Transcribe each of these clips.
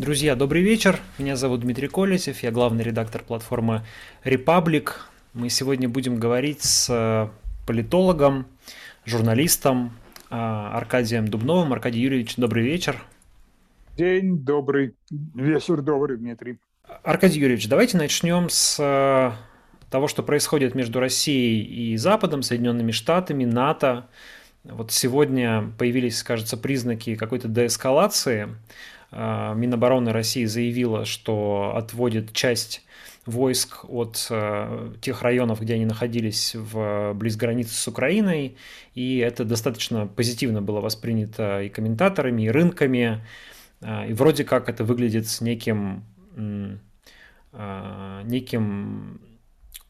Друзья, добрый вечер. Меня зовут Дмитрий Колесев, я главный редактор платформы Republic. Мы сегодня будем говорить с э, политологом, журналистом э, Аркадием Дубновым. Аркадий Юрьевич, добрый вечер. День добрый, вечер добрый, Дмитрий. Аркадий Юрьевич, давайте начнем с э, того, что происходит между Россией и Западом, Соединенными Штатами, НАТО. Вот сегодня появились, кажется, признаки какой-то деэскалации. А, Минобороны России заявила, что отводит часть войск от э, тех районов, где они находились в близ границы с Украиной, и это достаточно позитивно было воспринято и комментаторами, и рынками, а, и вроде как это выглядит с неким, а, неким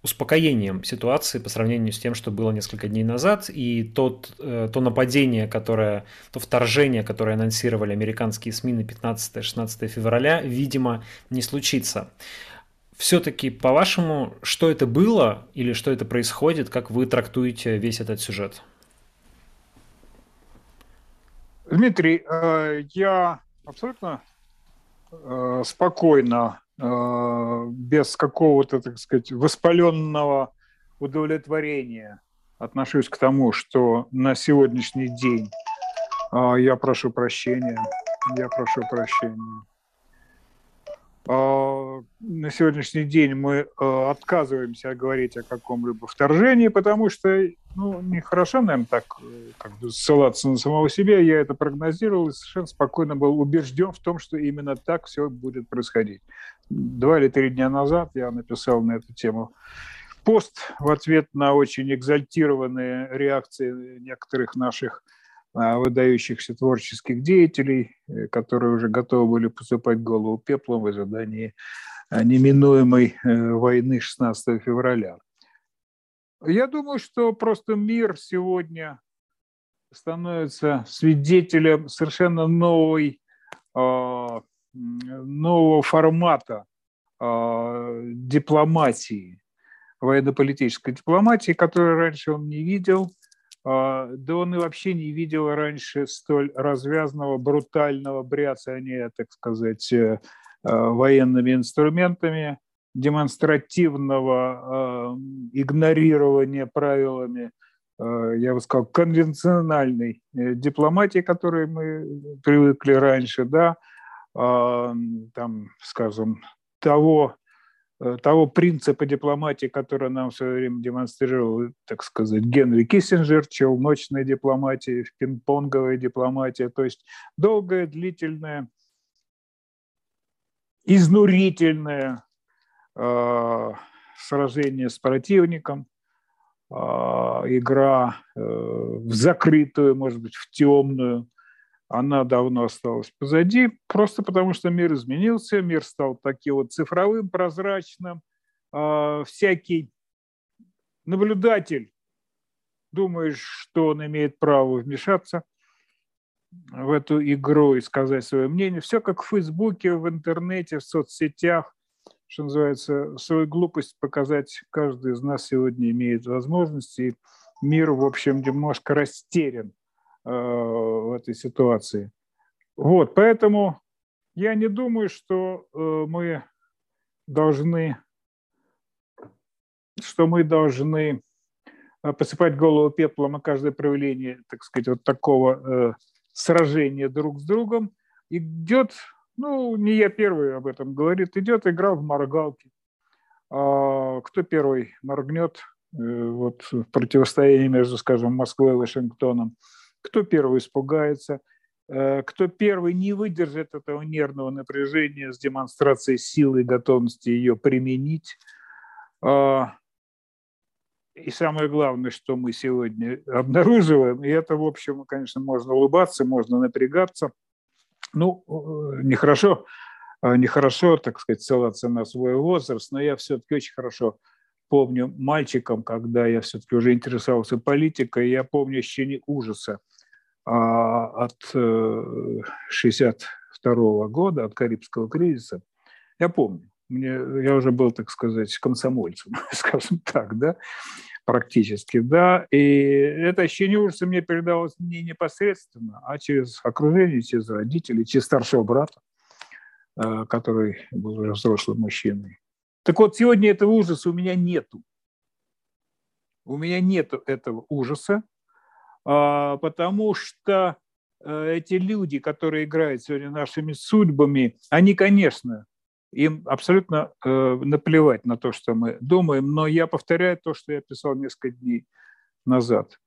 успокоением ситуации по сравнению с тем, что было несколько дней назад, и тот, э, то нападение, которое, то вторжение, которое анонсировали американские СМИ на 15-16 февраля, видимо, не случится. Все-таки, по-вашему, что это было или что это происходит, как вы трактуете весь этот сюжет? Дмитрий, э, я абсолютно э, спокойно без какого-то, так сказать, воспаленного удовлетворения отношусь к тому, что на сегодняшний день э, я прошу прощения, я прошу прощения. А, на сегодняшний день мы а, отказываемся говорить о каком-либо вторжении, потому что ну, нехорошо, наверное, так э, как бы ссылаться на самого себя. Я это прогнозировал и совершенно спокойно был убежден в том, что именно так все будет происходить. Два или три дня назад я написал на эту тему пост в ответ на очень экзальтированные реакции некоторых наших а, выдающихся творческих деятелей, э, которые уже готовы были посыпать голову пеплом в ожидании а, неминуемой э, войны 16 февраля. Я думаю, что просто мир сегодня становится свидетелем совершенно новой, а, нового формата дипломатии, военно-политической дипломатии, которую раньше он не видел – а, да он и вообще не видел раньше столь развязного, брутального бряцания, так сказать, э, э, военными инструментами, демонстративного игнорирования правилами, э, я бы сказал, конвенциональной дипломатии, к которой мы привыкли раньше, да, там, скажем, того Э, того принципа дипломатии, который нам в свое время демонстрировал, так сказать, Генри Киссинджер, челночная дипломатия, пинг-понговая дипломатия, то есть долгая, длительная, изнурительное э, сражение с противником, э, игра э, в закрытую, может быть, в темную, она давно осталась позади, просто потому что мир изменился, мир стал таким вот цифровым, прозрачным. А, всякий наблюдатель думает, что он имеет право вмешаться в эту игру и сказать свое мнение. Все как в Фейсбуке, в интернете, в соцсетях, что называется, свою глупость показать каждый из нас сегодня имеет возможность, и мир, в общем, немножко растерян в этой ситуации. Вот, поэтому я не думаю, что э, мы должны, что мы должны э, посыпать голову пеплом на каждое проявление, так сказать, вот такого сражения друг с другом. Идет, ну, не я первый об этом говорит, идет игра в моргалки. А, кто первый моргнет вот, в противостоянии между, скажем, Москвой и Вашингтоном – кто первый испугается, э, кто первый не выдержит этого нервного напряжения с демонстрацией силы и готовности ее применить. А, и самое главное, что мы сегодня обнаруживаем, и это, в общем, конечно, можно улыбаться, можно напрягаться. Ну, э, нехорошо нехорошо, так сказать, ссылаться на свой возраст, но я все-таки очень хорошо помню мальчиком, когда я все-таки уже интересовался политикой, я помню ощущение ужаса а, от 62 года, от Карибского кризиса. Я помню, мне, я уже был, так сказать, комсомольцем, скажем так, да, практически, да, и это ощущение ужаса мне передалось не непосредственно, а через окружение, через родителей, через старшего брата, э, который был уже взрослым мужчиной. Так вот, сегодня этого ужаса у меня нету. У меня нету этого ужаса, а, потому что э, эти люди, которые играют сегодня нашими судьбами, они, конечно, им абсолютно э, наплевать на то, что мы думаем, но я повторяю то, что я писал несколько дней назад.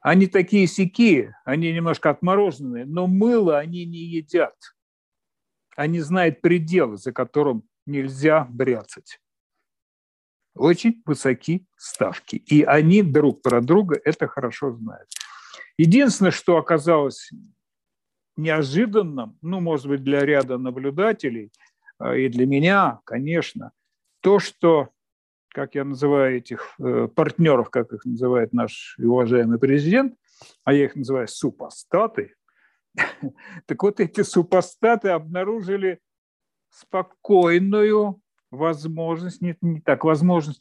Они такие сякие, они немножко отмороженные, но мыло они не едят. Они знают пределы, за которым нельзя бряцать. Очень высоки ставки. И они друг про друга это хорошо знают. Единственное, что оказалось неожиданным, ну, может быть, для ряда наблюдателей – а, и для меня, конечно, то, что, как я называю этих э, партнеров, как их называет наш уважаемый президент, а я их называю супостаты, так вот эти супостаты обнаружили спокойную возможность, нет, не так, возможность,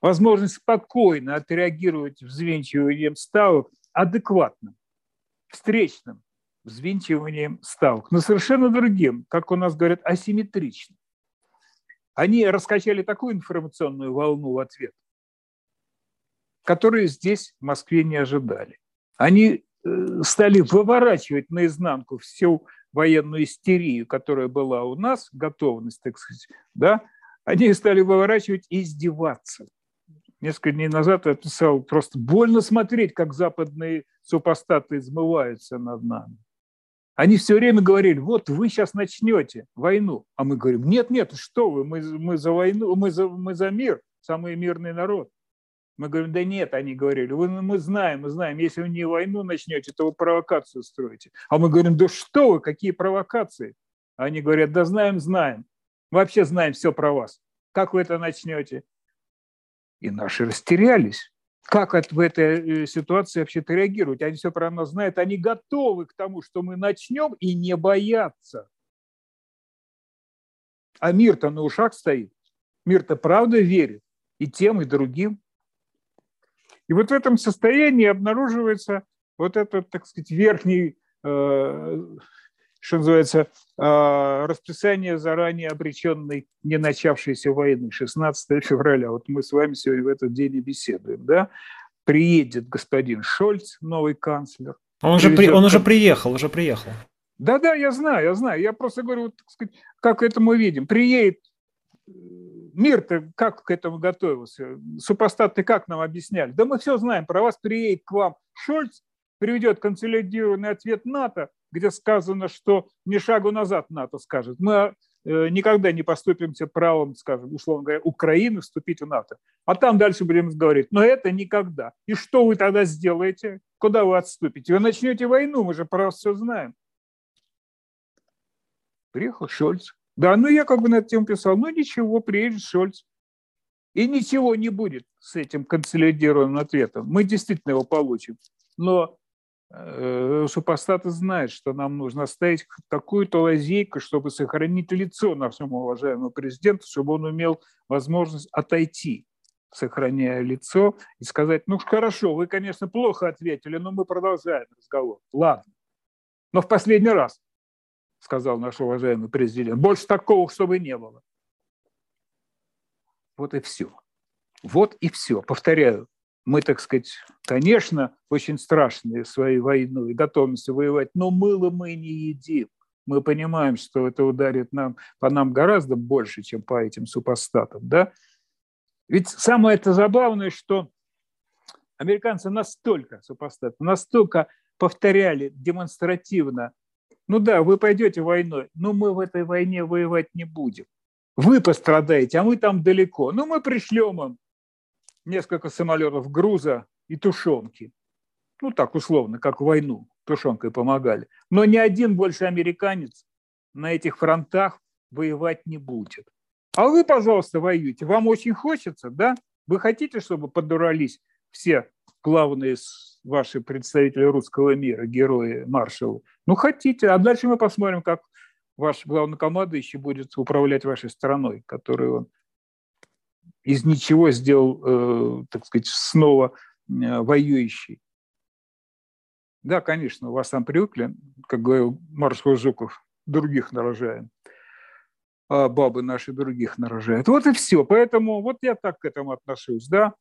возможность спокойно отреагировать взвинчиванием ставок адекватным, встречным, взвинчиванием ставок, но совершенно другим, как у нас говорят, асимметричным. Они раскачали такую информационную волну в ответ, которую здесь, в Москве, не ожидали. Они э, стали выворачивать наизнанку всю военную истерию, которая была у нас, готовность, так сказать, да, они стали выворачивать и издеваться. Несколько дней назад я писал, просто больно смотреть, как западные супостаты измываются над нами. Они все время говорили, вот вы сейчас начнете войну. А мы говорим, нет, нет, что вы, мы, мы за войну, мы за, мы за мир, самый мирный народ. Мы говорим, да нет, они говорили, вы, мы знаем, мы знаем, если вы не войну начнете, то вы провокацию строите. А мы говорим, да что вы, какие провокации? Они говорят, да знаем, знаем. Вообще знаем все про вас. Как вы это начнете? И наши растерялись как в этой э, ситуации вообще-то реагировать. Они все про нас знают, они готовы к тому, что мы начнем, и не боятся. А мир-то на ушах стоит. Мир-то правда верит и тем, и другим. И вот в этом состоянии обнаруживается вот этот, так сказать, верхний э, что называется, а, расписание заранее обреченной, не начавшейся войны, 16 февраля. Вот мы с вами сегодня в этот день и беседуем, да? Приедет господин Шольц, новый канцлер. Он уже, при, он уже приехал, уже приехал. Да-да, я знаю, я знаю. Я просто говорю, вот, так сказать, как это мы видим. Приедет э, мир-то как к этому готовился? Супостаты как нам объясняли? Да мы все знаем, про вас приедет к вам Шольц, приведет консолидированный ответ НАТО, где сказано, что ни шагу назад НАТО скажет. Мы э, никогда не поступимся правом, скажем, условно говоря, Украины вступить в НАТО. А там дальше будем говорить, но это никогда. И что вы тогда сделаете? Куда вы отступите? Вы начнете войну, мы же про вас все знаем. Приехал Шольц. Да, ну я как бы на эту тему писал, ну ничего, приедет Шольц. И ничего не будет с этим консолидированным ответом. Мы действительно его получим. Но Э, супостаты знают, что нам нужно оставить такую-то лазейку, чтобы сохранить лицо нашему уважаемому президенту, чтобы он имел возможность отойти, сохраняя лицо, и сказать, ну хорошо, вы, конечно, плохо ответили, но мы продолжаем разговор. Ладно. Но в последний раз, сказал наш уважаемый президент, больше такого, чтобы не было. Вот и все. Вот и все. Повторяю, мы, так сказать, конечно, очень страшные своей войной, готовимся воевать, но мыло мы не едим. Мы понимаем, что это ударит нам, по нам гораздо больше, чем по этим супостатам. Да? Ведь самое это забавное, что американцы настолько супостаты, настолько повторяли демонстративно, ну да, вы пойдете войной, но мы в этой войне воевать не будем. Вы пострадаете, а мы там далеко. Ну, мы пришлем им несколько самолетов груза и тушенки. Ну, так условно, как в войну тушенкой помогали. Но ни один больше американец на этих фронтах воевать не будет. А вы, пожалуйста, воюйте. Вам очень хочется, да? Вы хотите, чтобы подурались все главные ваши представители русского мира, герои маршалы? Ну, хотите. А дальше мы посмотрим, как ваш главнокомандующий будет управлять вашей страной, которую он из ничего сделал, э, так сказать, снова э, воюющий. Да, конечно, у вас там привыкли, как говорил маршал Жуков, других нарожаем. А бабы наши других нарожают. Вот и все. Поэтому вот я так к этому отношусь. Да?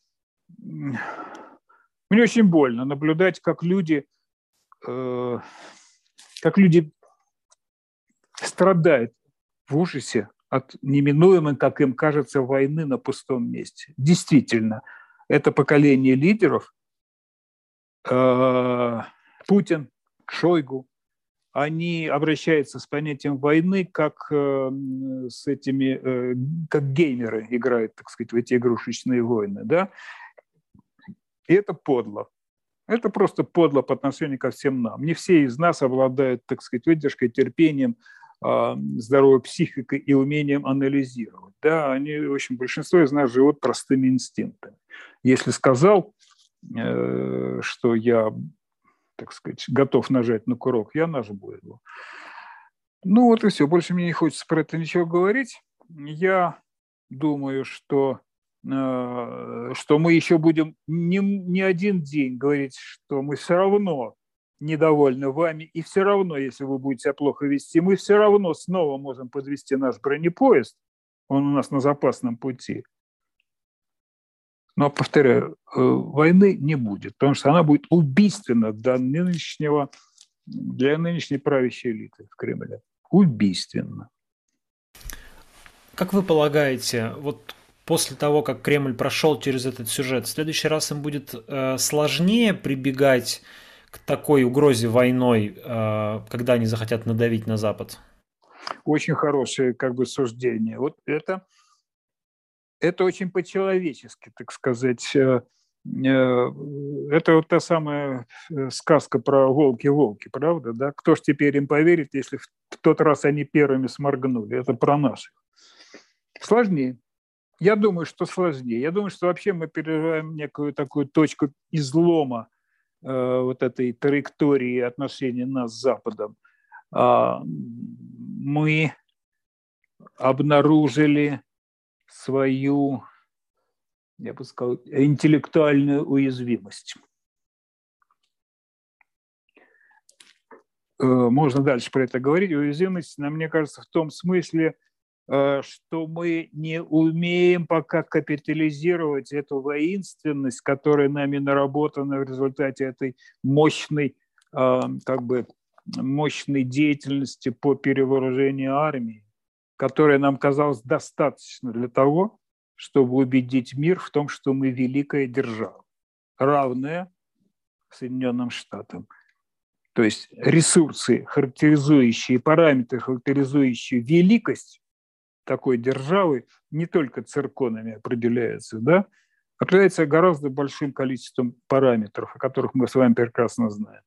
Мне очень больно наблюдать, как люди, э, как люди страдают в ужасе от неминуемой, как им кажется, войны на пустом месте. Действительно, это поколение лидеров, э, Путин, Шойгу, они обращаются с понятием войны как э, с этими, как геймеры играют, так сказать, в эти игрушечные войны, да, и это подло. Это просто подло по отношению ко всем нам. Не все из нас обладают, так сказать, выдержкой, терпением, а, здоровой психикой и умением анализировать. Да, они, в общем, большинство из нас живут простыми инстинктами. Если сказал, э, что я, так сказать, готов нажать на курок, я нажму его. Ну вот и все. Больше мне не хочется про это ничего говорить. Я думаю, что что мы еще будем не, не один день говорить, что мы все равно недовольны вами, и все равно, если вы будете себя плохо вести, мы все равно снова можем подвести наш бронепоезд, он у нас на запасном пути. Но, повторяю, э, войны не будет, потому что она будет убийственна для нынешнего, для нынешней правящей элиты в Кремле. Убийственно. Как вы полагаете, вот после того, как Кремль прошел через этот сюжет, в следующий раз им будет э, сложнее прибегать к такой угрозе войной, э, когда они захотят надавить на Запад? Очень хорошее как бы суждение. Вот это, это очень по-человечески, так сказать. Э, э, это вот та самая сказка про волки-волки, правда? Да? Кто ж теперь им поверит, если в тот раз они первыми сморгнули? Это про наших. Сложнее. Я думаю, что сложнее. Я думаю, что вообще мы переживаем некую такую точку излома Э, вот этой траектории отношений нас с Западом, а, мы обнаружили свою, я бы сказал, интеллектуальную уязвимость. Э, можно дальше про это говорить. Уязвимость, мне кажется, в том смысле, что мы не умеем пока капитализировать эту воинственность, которая нами наработана в результате этой мощной, э, как бы, мощной деятельности по перевооружению армии, которая нам казалась достаточно для того, чтобы убедить мир в том, что мы великая держава, равная Соединенным Штатам. То есть ресурсы, характеризующие, параметры, характеризующие великость такой державы не только цирконами определяется, да, определяется гораздо большим количеством параметров, о которых мы с вами прекрасно знаем.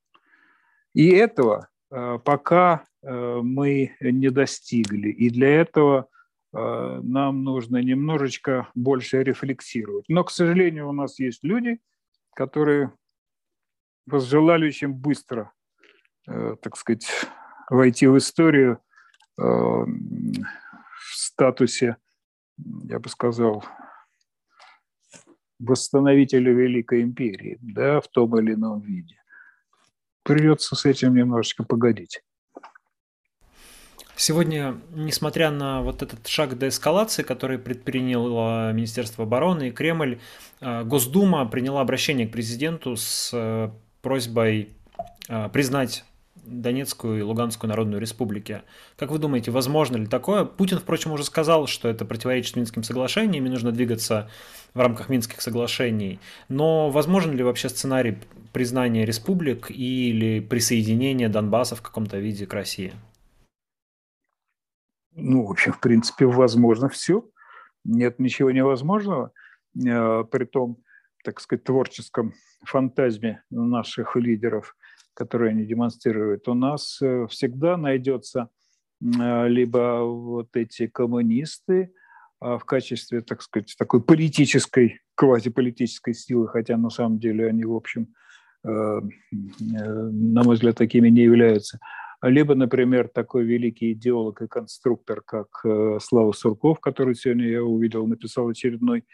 И этого э, пока э, мы не достигли. И для этого э, нам нужно немножечко больше рефлексировать. Но, к сожалению, у нас есть люди, которые возжелали очень быстро, так сказать, войти в историю статусе, я бы сказал, восстановителя Великой Империи, да, в том или ином виде. Придется с этим немножечко погодить. Сегодня, несмотря на вот этот шаг деэскалации, который предприняло Министерство обороны и Кремль, э, Госдума приняла обращение к президенту с э, просьбой э, признать Донецкую и Луганскую Народную Республики. Как вы думаете, возможно ли такое? Путин, впрочем, уже сказал, что это противоречит Минским соглашениям, и нужно двигаться в рамках Минских соглашений. Но возможен ли вообще сценарий признания республик или присоединения Донбасса в каком-то виде к России? Ну, в общем, в принципе, возможно все. Нет ничего невозможного. Э, при том, так сказать, творческом фантазме наших лидеров – которые они демонстрируют, у нас э, всегда найдется либо вот эти коммунисты в качестве, так сказать, такой политической, квазиполитической силы, хотя на самом деле они, в общем, на мой взгляд, такими не являются – либо, например, такой великий идеолог и конструктор, как э, Слава Сурков, который сегодня я увидел, написал очередной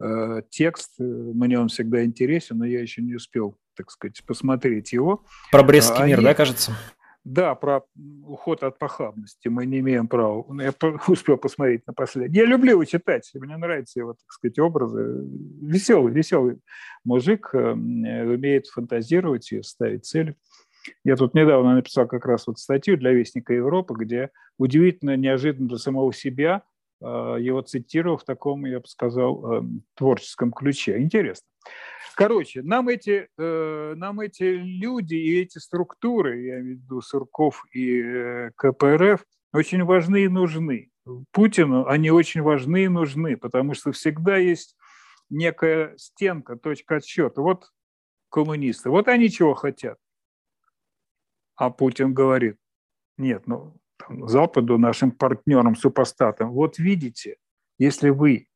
э, текст. Мне он всегда интересен, но я еще не успел, так сказать, посмотреть его. Про Брестский Они... мир, да, кажется? Да, про уход от похабности мы не имеем права. Я успел посмотреть на последний. Я люблю его читать, мне нравятся его, так сказать, образы. Веселый, веселый мужик, э, умеет фантазировать и ставить цели. Я тут недавно написал как раз вот статью для Вестника Европы, где удивительно, неожиданно для самого себя э, его цитировал в таком, я бы сказал, э, творческом ключе. Интересно. Короче, нам эти, э, нам эти люди и эти структуры, я имею в виду Сурков и КПРФ, очень важны и нужны. Путину они очень важны и нужны, потому что всегда есть некая стенка, точка отсчета. Вот коммунисты, вот они чего хотят. А Путин говорит, нет, ну, Западу, нашим партнерам, супостатам, вот видите, если вы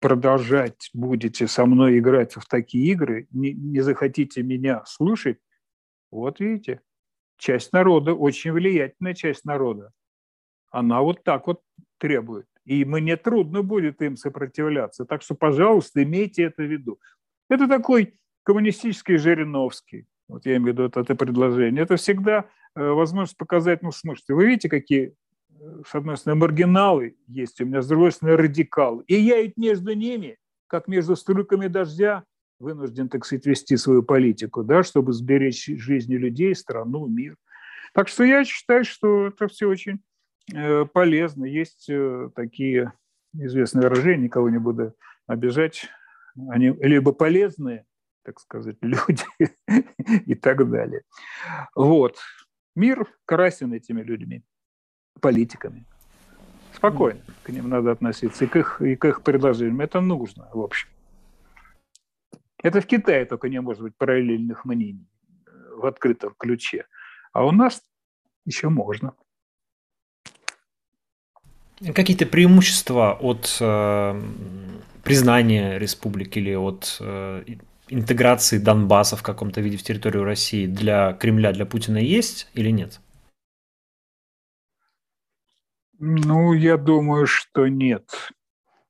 продолжать будете со мной играть в такие игры, не, не захотите меня слушать, вот видите, часть народа, очень влиятельная часть народа, она вот так вот требует. И мне трудно будет им сопротивляться. Так что, пожалуйста, имейте это в виду. Это такой коммунистический Жириновский вот я имею в виду это, это предложение, это всегда э, возможность показать, ну, слушайте, вы видите, какие, с одной стороны, маргиналы есть у меня, с другой стороны, радикалы. И я ведь между ними, как между струйками дождя, вынужден, так сказать, вести свою политику, да, чтобы сберечь жизни людей, страну, мир. Так что я считаю, что это все очень э, полезно. Есть такие известные выражения, никого не буду обижать, они либо полезные, так сказать, люди и так далее. Вот. Мир красен этими людьми, политиками. Спокойно к ним надо относиться и к их, и к их предложениям. Это нужно, в общем. Это в Китае только не может быть параллельных мнений в открытом ключе. А у нас еще можно. Какие-то преимущества от э, признания республики или от э, интеграции Донбасса в каком-то виде в территорию России для Кремля, для Путина есть или нет? Ну, я думаю, что нет.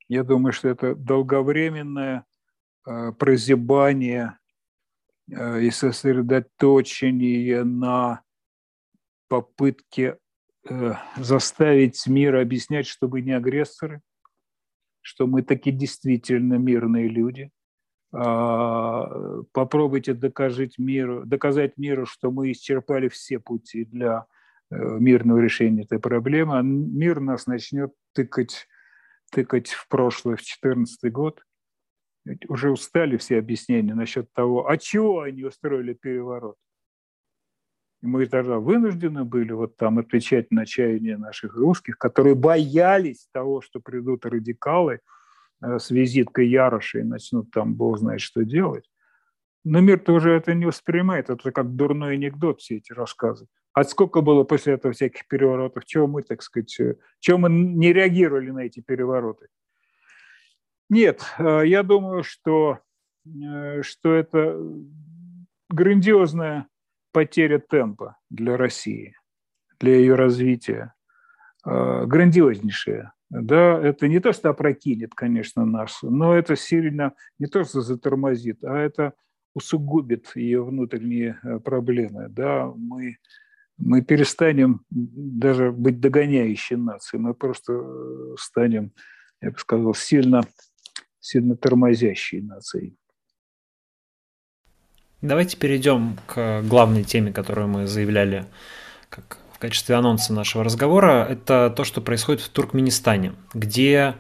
Я думаю, что это долговременное э, прозябание э, и сосредоточение на попытке э, заставить мир объяснять, что мы не агрессоры, что мы таки действительно мирные люди, а, попробуйте доказать миру, доказать миру, что мы исчерпали все пути для мирного решения этой проблемы, а мир нас начнет тыкать, тыкать в прошлое, в 2014 год. Ведь уже устали все объяснения насчет того, а чего они устроили переворот. И мы тогда вынуждены были вот там отвечать на чаяния наших русских, которые боялись того, что придут радикалы – Э, с визиткой Яроша и начнут там бог знает что делать. Но мир-то уже это не воспринимает. Это как дурной анекдот, все эти рассказы. А сколько было после этого всяких переворотов? Чего мы, так сказать, э, чего мы не реагировали на эти перевороты? Нет, э, я думаю, что, что это грандиозная потеря темпа для России, для ее развития, грандиознейшая да, это не то, что опрокинет, конечно, нас, но это сильно не то, что затормозит, а это усугубит ее внутренние э, проблемы. Да, мы, мы перестанем даже быть догоняющей нацией, мы просто э, станем, я бы сказал, сильно, сильно тормозящей нацией. Давайте перейдем к главной теме, которую мы заявляли как в качестве анонса нашего разговора, это то, что происходит в Туркменистане, где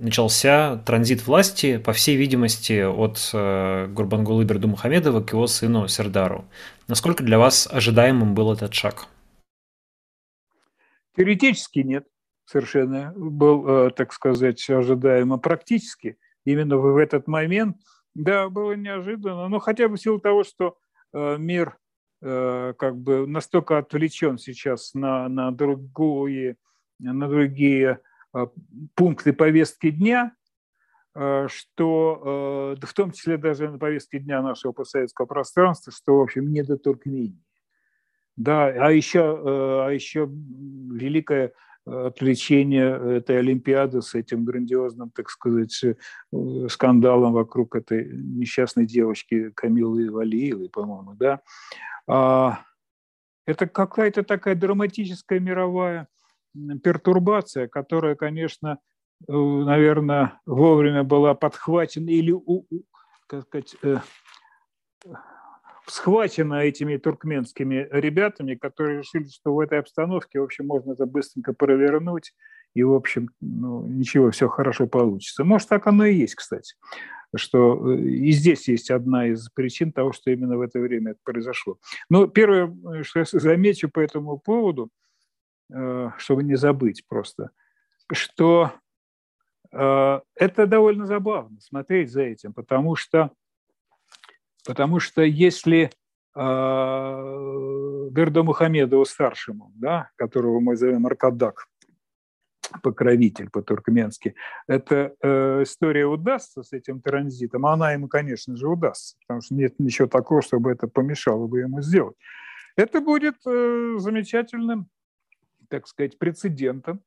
начался транзит власти, по всей видимости, от э, Гурбангулы Бердумухамедова к его сыну Сердару. Насколько для вас ожидаемым был этот шаг? Теоретически нет, совершенно был, э, так сказать, ожидаемо. Практически именно в этот момент, да, было неожиданно, но хотя бы в силу того, что э, мир э, как бы настолько отвлечен сейчас на, на, другие, на другие пункты повестки дня, э, что в том числе даже на повестке дня нашего постсоветского пространства, что, в общем, не до Туркмении. Да, а еще, а еще великая отвлечение этой Олимпиады с этим грандиозным, так сказать, э, скандалом вокруг этой несчастной девочки Камилы Валиевой, по-моему, да. А, это какая-то такая драматическая мировая пертурбация, которая, конечно, э, наверное, вовремя была подхвачена или, как сказать, э, схвачена этими туркменскими ребятами, которые решили, что в этой обстановке, в общем, можно это быстренько провернуть, и, в общем, ну, ничего, все хорошо получится. Может, так оно и есть, кстати, что э, и здесь есть одна из причин того, что именно в это время это произошло. Но первое, что я замечу по этому поводу, чтобы не забыть просто, что э, это довольно забавно смотреть за этим, потому что Потому что если э, Бердо Мухамедову старшему, да, которого мы зовем Аркадак, покровитель по-туркменски, эта э, история удастся с этим транзитом, она ему, конечно же, удастся, потому что нет ничего такого, чтобы это помешало бы ему сделать. Это будет э, замечательным, так сказать, прецедентом,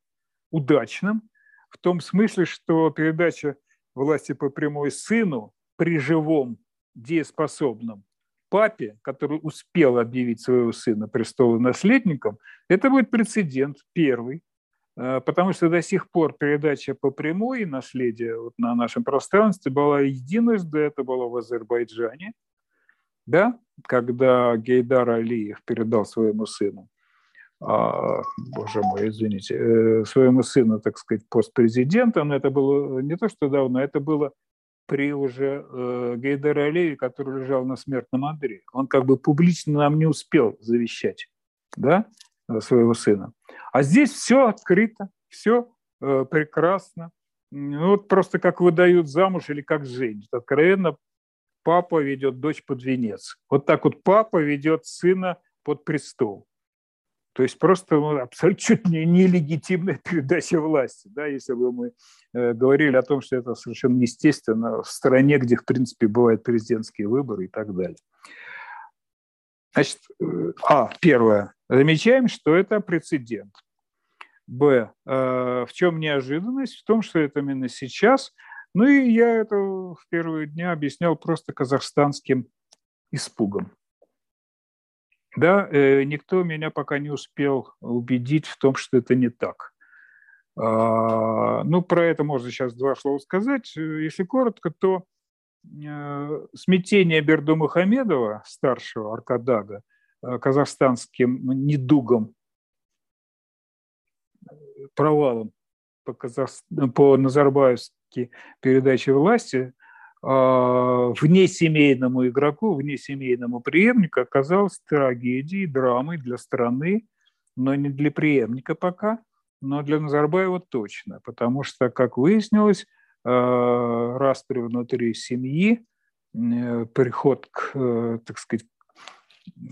удачным, в том смысле, что передача власти по прямой сыну при живом дееспособном папе, который успел объявить своего сына наследником, это будет прецедент первый, э, потому что до сих пор передача по прямой наследия вот на нашем пространстве была единожды, это было в Азербайджане, да, когда Гейдар Алиев передал своему сыну, а, боже мой, извините, э, своему сыну, так сказать, пост президента, но это было не то, что давно, это было при уже э, Гейдере Алиеве, который лежал на смертном одре. Он как бы публично нам не успел завещать да, своего сына. А здесь все открыто, все э, прекрасно. Ну, вот просто как выдают замуж или как женят. Откровенно папа ведет дочь под венец. Вот так вот папа ведет сына под престол. То есть просто ну, абсолютно нелегитимная передача власти, да, если бы мы э, говорили о том, что это совершенно естественно в стране, где, в принципе, бывают президентские выборы и так далее. Значит, э, а, первое. Замечаем, что это прецедент. Б. Э, в чем неожиданность? В том, что это именно сейчас. Ну и я это в первые дни объяснял просто казахстанским испугом. Да, э, никто меня пока не успел убедить в том, что это не так. А, ну, про это можно сейчас два слова сказать. Если коротко, то э, смятение Берду Мухамедова, старшего Аркадага, э, казахстанским недугом, провалом по, казах... по Назарбаевской передаче власти – внесемейному игроку, внесемейному преемнику оказалась трагедией, драмой для страны, но не для преемника пока, но для Назарбаева точно, потому что, как выяснилось, а, распри внутри семьи, э, приход к, э, так сказать,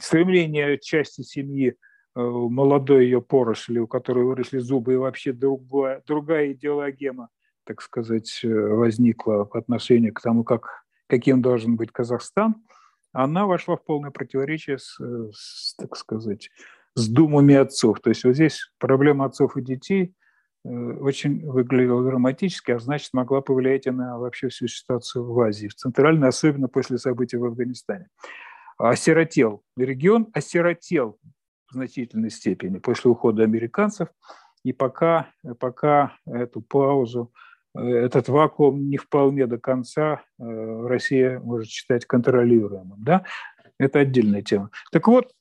стремление части семьи э, молодой ее поросли, у которой выросли зубы, и вообще другая, другая идеологема так сказать, э, возникла по отношению к тому, как, каким должен быть Казахстан, она вошла в полное противоречие с, с так сказать, с думами отцов. То есть вот здесь проблема отцов и детей э, очень выглядела драматически, а значит, могла повлиять и на вообще всю ситуацию в Азии, в Центральной, особенно после событий в Афганистане. Осиротел. Регион осиротел в значительной степени после ухода американцев, и пока, пока эту паузу этот вакуум не вполне до конца э, Россия может считать контролируемым. Да? Это отдельная тема. Так вот,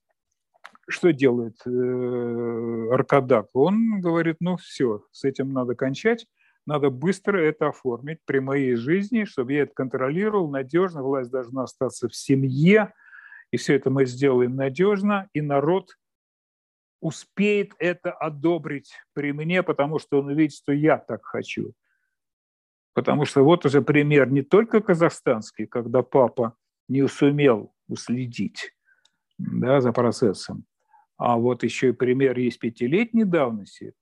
что делает э, Аркадак? Он говорит, ну все, с этим надо кончать, надо быстро это оформить при моей жизни, чтобы я это контролировал надежно, власть должна остаться в семье, и все это мы сделаем надежно, и народ успеет это одобрить при мне, потому что он увидит, что я так хочу. Потому что вот уже пример не только казахстанский, когда папа не сумел уследить да, за процессом. А вот еще и пример есть пятилетней давности,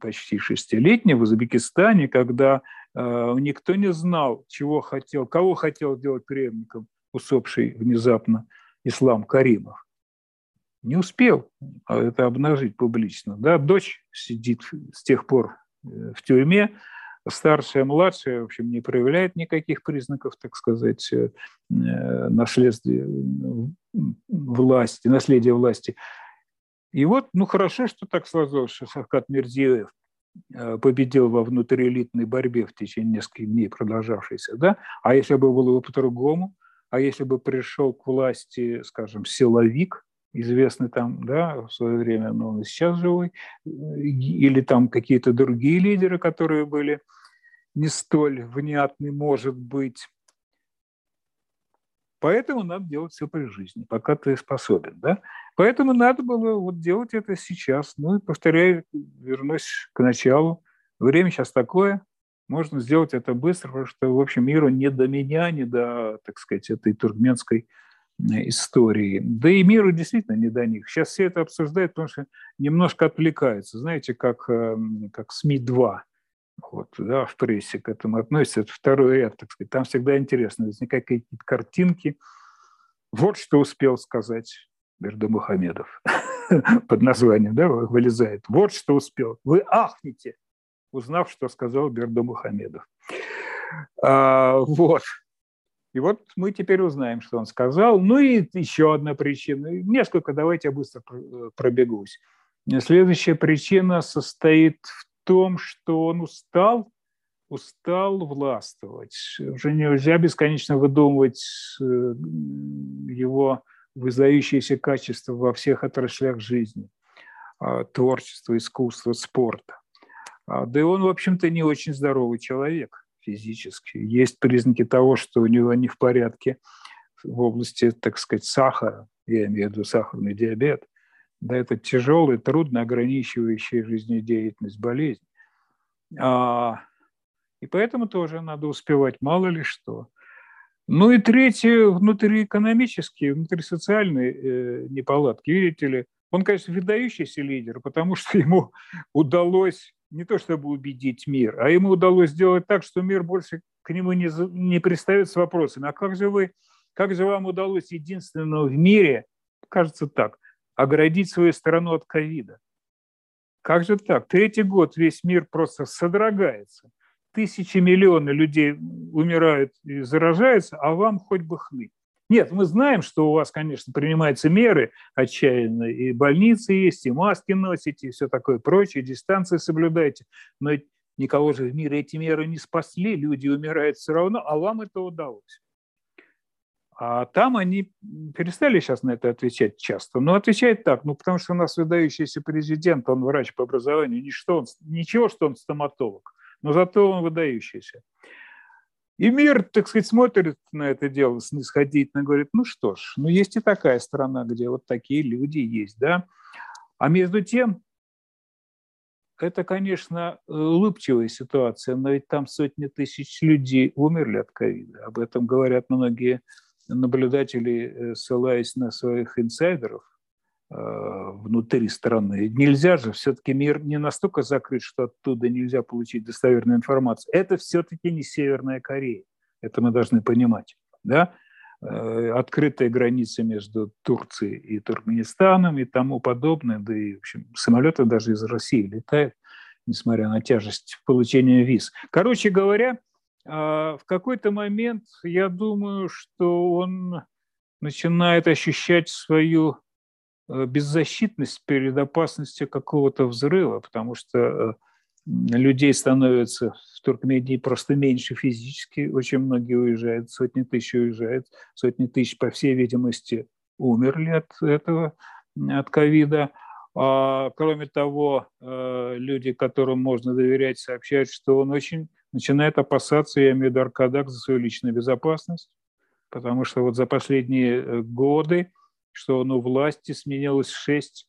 почти шестилетней в Узбекистане, когда э, никто не знал, чего хотел, кого хотел делать преемником усопший внезапно Ислам Каримов. Не успел это обнажить публично. Да? Дочь сидит с тех пор э, в тюрьме, старшая, младшая, в общем, не проявляет никаких признаков, так сказать, э, наследия власти, наследия власти. И вот, ну хорошо, что так сложилось, что Шавкат Мирзиев э, победил во внутриэлитной борьбе в течение нескольких дней продолжавшейся, да? А если бы было по-другому, а если бы пришел к власти, скажем, силовик, известный там, да, в свое время, но он и сейчас живой, э, или там какие-то другие лидеры, которые были не столь внятны, может быть, Поэтому надо делать все при жизни, пока ты способен. Да? Поэтому надо было вот делать это сейчас. Ну и повторяю, вернусь к началу. Время сейчас такое, можно сделать это быстро, потому что, в общем, миру не до меня, не до, так сказать, этой туркменской истории. Да и миру действительно не до них. Сейчас все это обсуждают, потому что немножко отвлекаются. Знаете, как, эм, как СМИ-2 вот, да, в прессе к этому относится, это второй ряд, так сказать. Там всегда интересно, возникают какие-то картинки. Вот что успел сказать Бердымухамедов под названием, да, вылезает. Вот что успел. Вы ахнете, узнав, что сказал Бердымухамедов. А, вот. И вот мы теперь узнаем, что он сказал. Ну и еще одна причина. Несколько, давайте я быстро пробегусь. Следующая причина состоит в том, что он устал, устал властвовать. Уже нельзя бесконечно выдумывать э, его выдающиеся качества во всех отраслях жизни, а, творчества, искусства, спорта. А, да и он, в общем-то, не очень здоровый человек физически. Есть признаки того, что у него не в порядке в области, так сказать, сахара, я имею в виду сахарный диабет – да, это тяжелая, трудно ограничивающая жизнедеятельность болезнь. А, и поэтому тоже надо успевать мало ли что. Ну и третье, внутриэкономические, внутрисоциальные э, неполадки. Видите ли, он, конечно, выдающийся лидер, потому что ему удалось не то чтобы убедить мир, а ему удалось сделать так, что мир больше к нему не, не пристает с вопросами. А как же вы, как же вам удалось единственного в мире, кажется так, оградить свою страну от ковида. Как же так? Третий год весь мир просто содрогается. Тысячи миллионы людей умирают и заражаются, а вам хоть бы хны. Нет, мы знаем, что у вас, конечно, принимаются меры отчаянно, и больницы есть, и маски носите, и все такое прочее, дистанции соблюдайте. Но никого же в мире эти меры не спасли, люди умирают все равно, а вам это удалось. А там они перестали сейчас на это отвечать часто. Но отвечает так, ну потому что у нас выдающийся президент, он врач по образованию, ничто, он, ничего, что он стоматолог, но зато он выдающийся. И мир, так сказать, смотрит на это дело снисходительно, говорит, ну что ж, ну есть и такая страна, где вот такие люди есть, да. А между тем, это, конечно, улыбчивая ситуация, но ведь там сотни тысяч людей умерли от ковида. Об этом говорят многие наблюдатели, э, ссылаясь на своих инсайдеров э, внутри страны, нельзя же, все-таки мир не настолько закрыт, что оттуда нельзя получить достоверную информацию. Это все-таки не Северная Корея, это мы должны понимать. Да? Э, открытая граница между Турцией и Туркменистаном и тому подобное, да и, в общем, самолеты даже из России летают, несмотря на тяжесть получения виз. Короче говоря, в какой-то момент я думаю, что он начинает ощущать свою э, беззащитность перед опасностью какого-то взрыва, потому что э, людей становится в Туркмении просто меньше физически, очень многие уезжают, сотни тысяч уезжают, сотни тысяч, по всей видимости, умерли от этого, от ковида. А, кроме того, э, люди, которым можно доверять, сообщают, что он очень начинает опасаться, я имею в за свою личную безопасность, потому что вот за последние э, годы, что он у власти, сменилось шесть,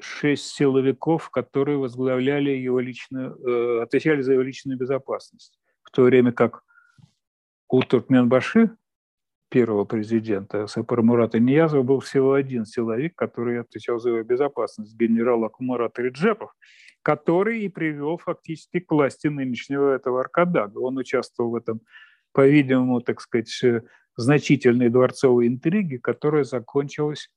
шесть силовиков, которые возглавляли его личную, э, отвечали за его личную безопасность, в то время как у Туркменбаши первого президента СПР Мурата Ниязова был всего один силовик, который отвечал за его безопасность, генерал Акумарат Реджепов, который и привел фактически к власти нынешнего этого Аркадага. Он участвовал в этом, по-видимому, так сказать, значительной дворцовой интриги, которая закончилась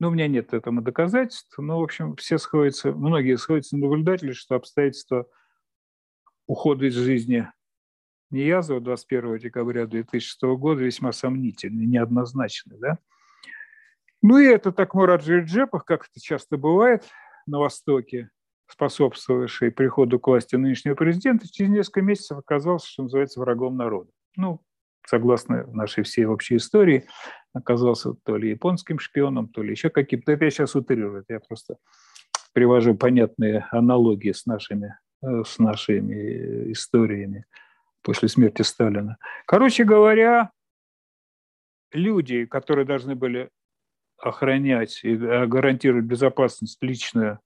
ну, у меня нет этому доказательств, но, в общем, все сходятся, многие сходятся на наблюдатели, что обстоятельства ухода из жизни Ниязова 21 декабря 2006 года весьма сомнительны, неоднозначны. Да? Ну и это так Мурат Джерджепов, как это часто бывает на Востоке, способствовавший приходу к власти нынешнего президента, через несколько месяцев оказался, что называется, врагом народа. Ну, согласно нашей всей общей истории, оказался то ли японским шпионом, то ли еще каким-то. Это я сейчас утрирую, я просто привожу понятные аналогии с нашими, э, с нашими историями после смерти Сталина. Короче говоря, люди, которые должны были охранять и э, гарантировать безопасность личную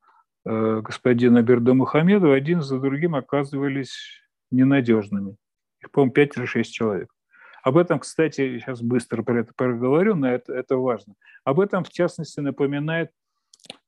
господина Бердамухамедова, один за другим оказывались ненадежными. Их, по-моему, пять или шесть человек. Об этом, кстати, сейчас быстро про это проговорю, но это, это важно. Об этом, в частности, напоминает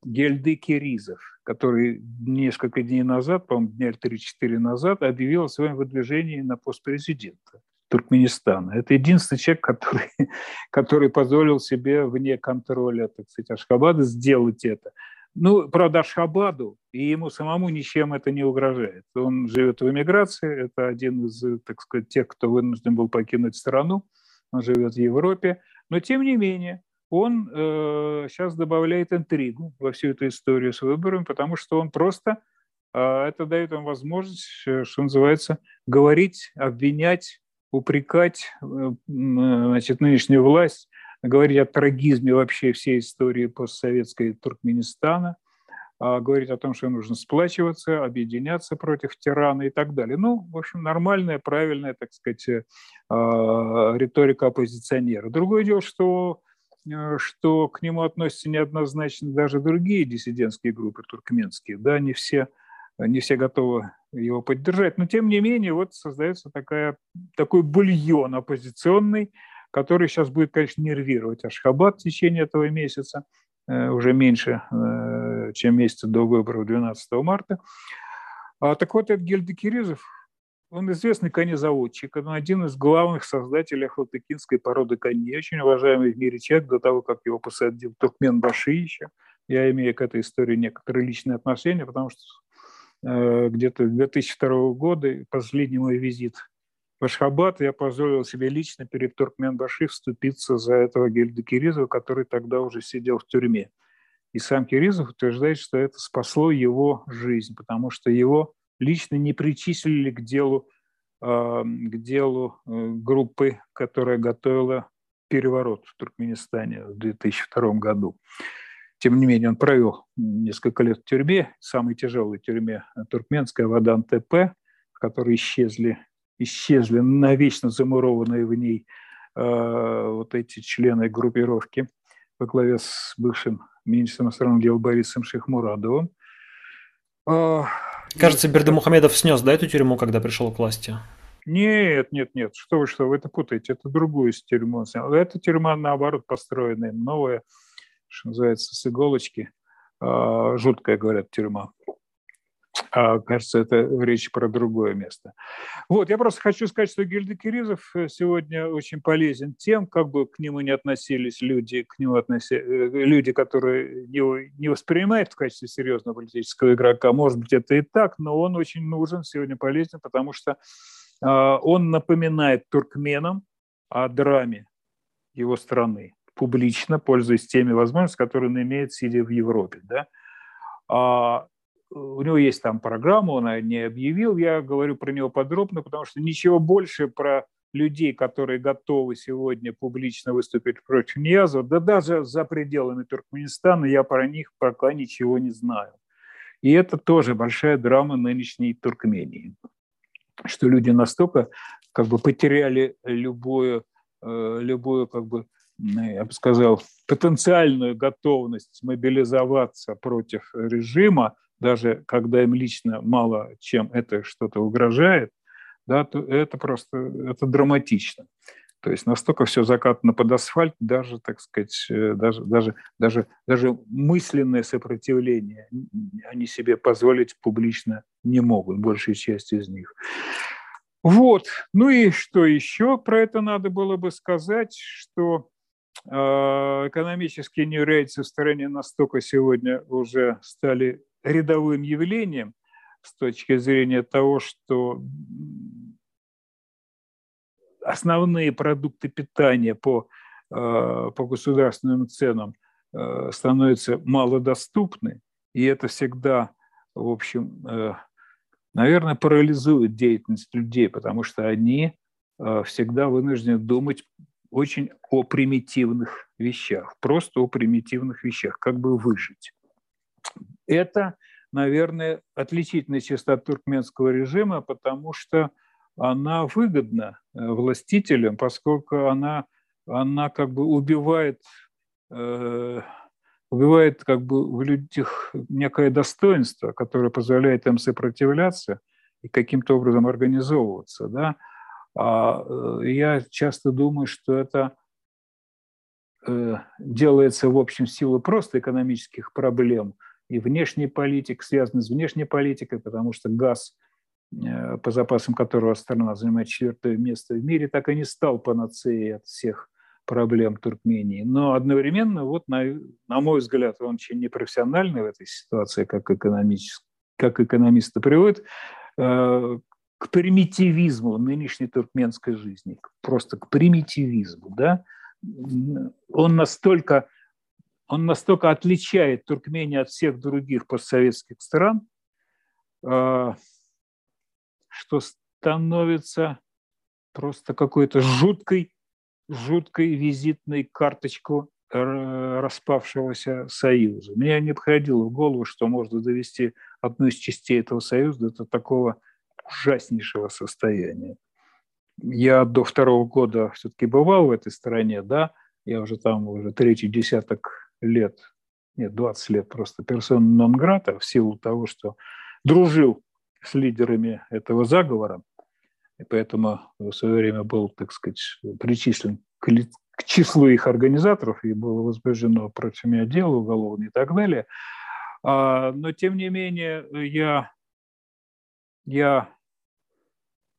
Гельды Киризов, который несколько дней назад, по-моему, дня 3-4 назад, объявил о своем выдвижении на пост президента Туркменистана. Это единственный человек, который, который позволил себе вне контроля, так сказать, Ашхабада сделать это. Ну, правда, Ашхабаду и ему самому ничем это не угрожает. Он живет в эмиграции, это один из, так сказать, тех, кто вынужден был покинуть страну, он живет в Европе, но тем не менее он э, сейчас добавляет интригу во всю эту историю с выборами, потому что он просто, э, это дает им возможность, э, что называется, говорить, обвинять, упрекать э, значит, нынешнюю власть говорить о трагизме вообще всей истории постсоветской Туркменистана, а, говорить о том, что нужно сплачиваться, объединяться против тирана и так далее. Ну, в общем, нормальная, правильная, так сказать, э, а, риторика оппозиционера. Другое дело, что э, что к нему относятся неоднозначно даже другие диссидентские группы туркменские. Да, не все, не все готовы его поддержать. Но, тем не менее, вот создается такая, такой бульон оппозиционный, который сейчас будет, конечно, нервировать Ашхабад в течение этого месяца, э, уже меньше, э, чем месяца до выборов 12 марта. А, так вот, этот Гельда Киризов, он известный конезаводчик, он один из главных создателей охлотыкинской породы коней, очень уважаемый в мире человек до того, как его посадил Туркмен Баши еще. Я имею к этой истории некоторые личные отношения, потому что э, где-то 2002 года последний мой визит Ашхабад, я позволил себе лично перед Туркменбаши вступиться за этого Гельда Киризова, который тогда уже сидел в тюрьме. И сам Киризов утверждает, что это спасло его жизнь, потому что его лично не причислили к делу, а, к делу э, группы, которая готовила переворот в Туркменистане в 2002 году. Тем не менее, он провел несколько лет в тюрьме, самой тяжелой тюрьме туркменская, Вадан ТП, в которой исчезли исчезли, навечно замурованные в ней э, вот эти члены группировки во главе с бывшим министром иностранных дел Борисом Шехмурадовым. Э, Кажется, Бердымухамедов снес, да, эту тюрьму, когда пришел к власти? Нет, нет, нет, что вы, что вы это путаете, это другую тюрьму. Эта тюрьма, наоборот, построенная, новая, что называется, с иголочки. Э, жуткая, говорят, тюрьма. А, кажется, это речь про другое место. Вот, я просто хочу сказать, что Гильда Киризов э, сегодня очень полезен тем, как бы к нему не относились люди, к нему относи, э, люди, которые его не воспринимают в качестве серьезного политического игрока. Может быть, это и так, но он очень нужен, сегодня полезен, потому что э, он напоминает туркменам о драме его страны публично, пользуясь теми возможностями, которые он имеет, сидя в Европе. Да? У него есть там программа, он не объявил, я говорю про него подробно, потому что ничего больше про людей, которые готовы сегодня публично выступить против Ниязова, да даже за пределами Туркменистана я про них пока ничего не знаю. И это тоже большая драма нынешней Туркмении, что люди настолько как бы потеряли любую, э, любую как бы, я бы сказал, потенциальную готовность мобилизоваться против режима, даже когда им лично мало чем это что-то угрожает, да, то это просто это драматично. То есть настолько все закатано под асфальт, даже, так сказать, э, даже, даже, даже, даже мысленное сопротивление они себе позволить публично не могут, большая часть из них. Вот. Ну и что еще про это надо было бы сказать, что э, экономические нью-рейдсы в стране настолько сегодня уже стали рядовым явлением с точки зрения того, что основные продукты питания по, э, по государственным ценам э, становятся малодоступны, и это всегда, в общем, э, наверное, парализует деятельность людей, потому что они всегда вынуждены думать очень о примитивных вещах, просто о примитивных вещах, как бы выжить. Это, наверное, отличительная черта туркменского режима, потому что она выгодна э, властителям, поскольку она, она как бы убивает, э, убивает как бы в людях некое достоинство, которое позволяет им сопротивляться и каким-то образом организовываться. Да? А э, я часто думаю, что это делается, в общем, в силу просто экономических проблем и внешней политики, связанной с внешней политикой, потому что газ – Э, по запасам которого страна занимает четвертое место в мире, так и не стал панацеей от всех проблем Туркмении. Но одновременно, вот на, на мой взгляд, он очень непрофессиональный в этой ситуации, как, экономический, как экономист приводит э, к примитивизму нынешней туркменской жизни, просто к примитивизму. Да? Он настолько он настолько отличает Туркмению от всех других постсоветских стран, э, что становится просто какой-то жуткой, жуткой визитной карточку распавшегося союза. Мне не приходило в голову, что можно довести одну из частей этого союза до такого ужаснейшего состояния. Я до второго года все-таки бывал в этой стране, да, я уже там уже третий десяток лет, нет, 20 лет просто персона нон-грата в силу того, что дружил с лидерами этого заговора, и поэтому в свое время был, так сказать, причислен к, к числу их организаторов и было возбуждено против меня дело уголовное и так далее. А, но, тем не менее, я, я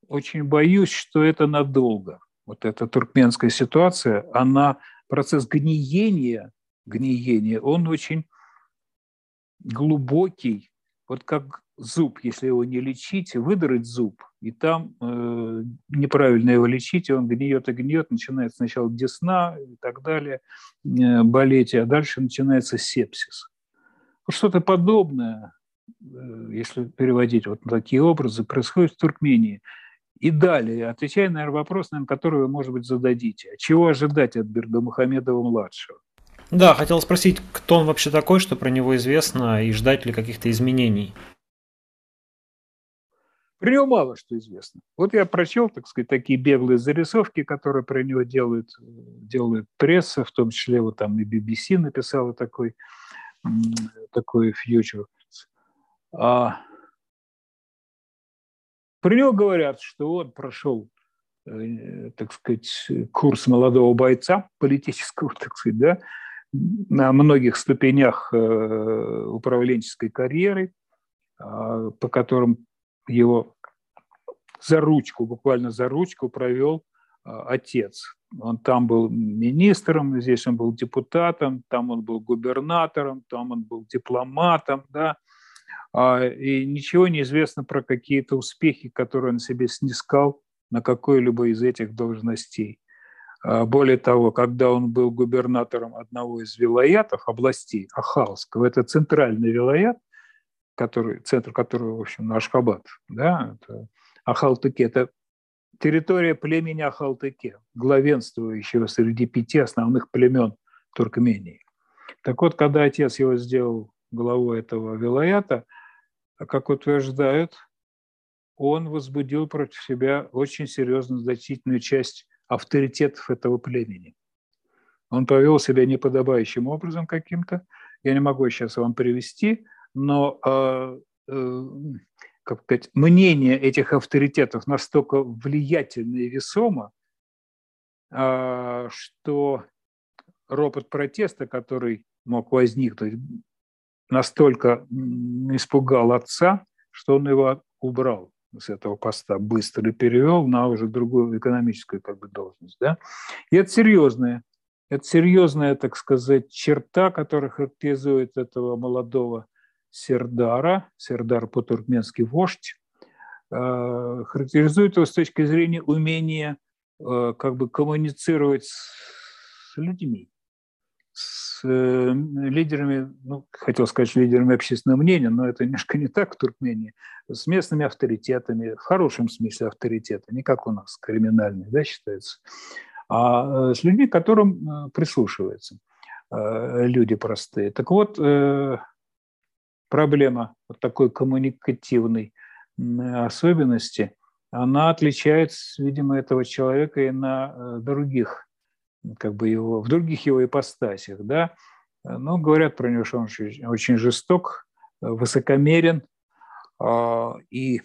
очень боюсь, что это надолго. Вот эта туркменская ситуация, она, процесс гниения, гниения, он очень глубокий, вот как зуб, если его не лечить, выдрать зуб, и там э, неправильно его лечить, и он гниет и гниет, начинает сначала десна и так далее э, болеть, а дальше начинается сепсис. Что-то подобное, э, если переводить вот на такие образы, происходит в Туркмении. И далее, отвечая на вопрос, наверное, который вы, может быть, зададите. А чего ожидать от Бердамухамедова-младшего? Да, хотел спросить, кто он вообще такой, что про него известно, и ждать ли каких-то изменений? Про него мало что известно. Вот я прочел, так сказать, такие беглые зарисовки, которые про него делают, делает пресса, в том числе вот там и BBC написала такой, такой фьючер. А, про него говорят, что он прошел, э, так сказать, курс молодого бойца политического, так сказать, да, на многих ступенях э, управленческой карьеры, а, по которым его за ручку, буквально за ручку провел а, отец. Он там был министром, здесь он был депутатом, там он был губернатором, там он был дипломатом, да, а, и ничего не известно про какие-то успехи, которые он себе снискал на какой-либо из этих должностей. А, более того, когда он был губернатором одного из вилаятов, областей Ахалского, это центральный вилаят, который, центр которого, в общем, Ашхабад, да, это Ахалтыке. Это территория племени Ахалтыке, главенствующего среди пяти основных племен Туркмении. Так вот, когда отец его сделал главой этого вилаята, как утверждают, он возбудил против себя очень серьезно значительную часть авторитетов этого племени. Он повел себя неподобающим образом каким-то. Я не могу сейчас вам привести, но э, э, как сказать, мнение этих авторитетов настолько влиятельно и весомо, а, что ропот протеста, который мог возникнуть, настолько испугал отца, что он его убрал с этого поста быстро и перевел на уже другую экономическую как бы, должность. Да? И это серьезная, это серьезная, так сказать, черта, которая характеризует этого молодого Сердара, Сердар по-туркменски вождь, э, характеризует его с точки зрения умения э, как бы коммуницировать с людьми, с э, лидерами, ну, хотел сказать, лидерами общественного мнения, но это немножко не так в Туркмении, с местными авторитетами, в хорошем смысле авторитета, не как у нас, криминальный, да, считается, а с людьми, которым прислушиваются люди простые. Так вот, проблема вот такой коммуникативной особенности, она отличает, видимо, этого человека и на э, других, как бы его, в других его ипостасях, да. Ну, говорят про него, что он очень, жесток, высокомерен, а, и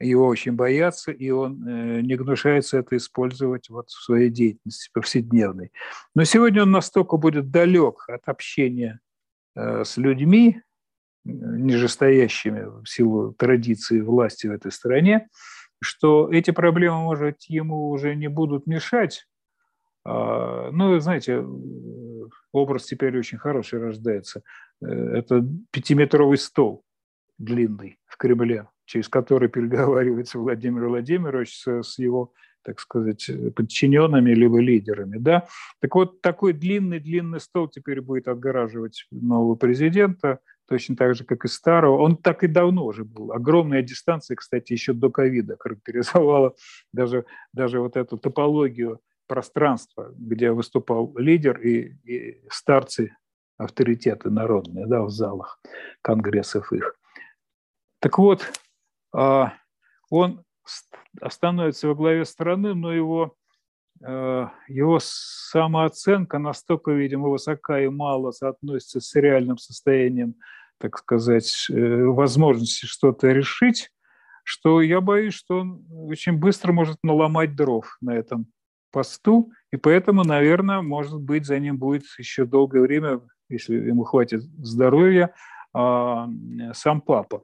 его очень боятся, и он э, не гнушается это использовать вот в своей деятельности повседневной. Но сегодня он настолько будет далек от общения э, с людьми, нижестоящими в силу традиции власти в этой стране, что эти проблемы, может, ему уже не будут мешать. А, ну, знаете, образ теперь очень хороший рождается. Э, это пятиметровый стол длинный в Кремле, через который переговаривается Владимир Владимирович с, его, так сказать, подчиненными либо лидерами. Да? Так вот, такой длинный-длинный стол теперь будет отгораживать нового президента – точно так же, как и старого. Он так и давно уже был. Огромная дистанция, кстати, еще до ковида характеризовала даже, даже вот эту топологию пространства, где выступал лидер и, и старцы, авторитеты народные да, в залах конгрессов их. Так вот, а, он становится во главе страны, но его Э, его самооценка настолько, видимо, высока и мало соотносится с реальным состоянием, так сказать, э, возможности что-то решить, что я боюсь, что он очень быстро может наломать дров на этом посту, и поэтому, наверное, может быть, за ним будет еще долгое время, если ему хватит здоровья, а, сам папа.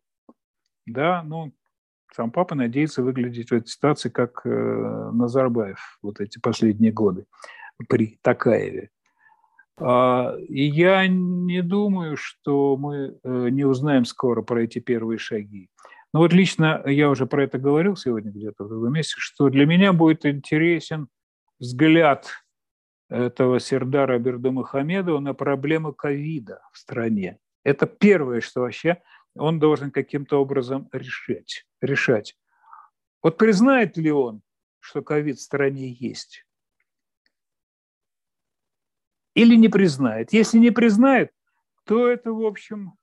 Да, ну, сам папа надеется выглядеть в этой ситуации как э, Назарбаев вот эти последние годы при Такаеве. А, и я не думаю, что мы э, не узнаем скоро про эти первые шаги. Но вот лично я уже про это говорил сегодня где-то в другом месте, что для меня будет интересен взгляд этого Сердара Бердумахамедова на проблемы ковида в стране. Это первое, что вообще он должен каким-то образом решать. решать. Вот признает ли он, что ковид в стране есть? Или не признает? Если не признает, то это, в общем,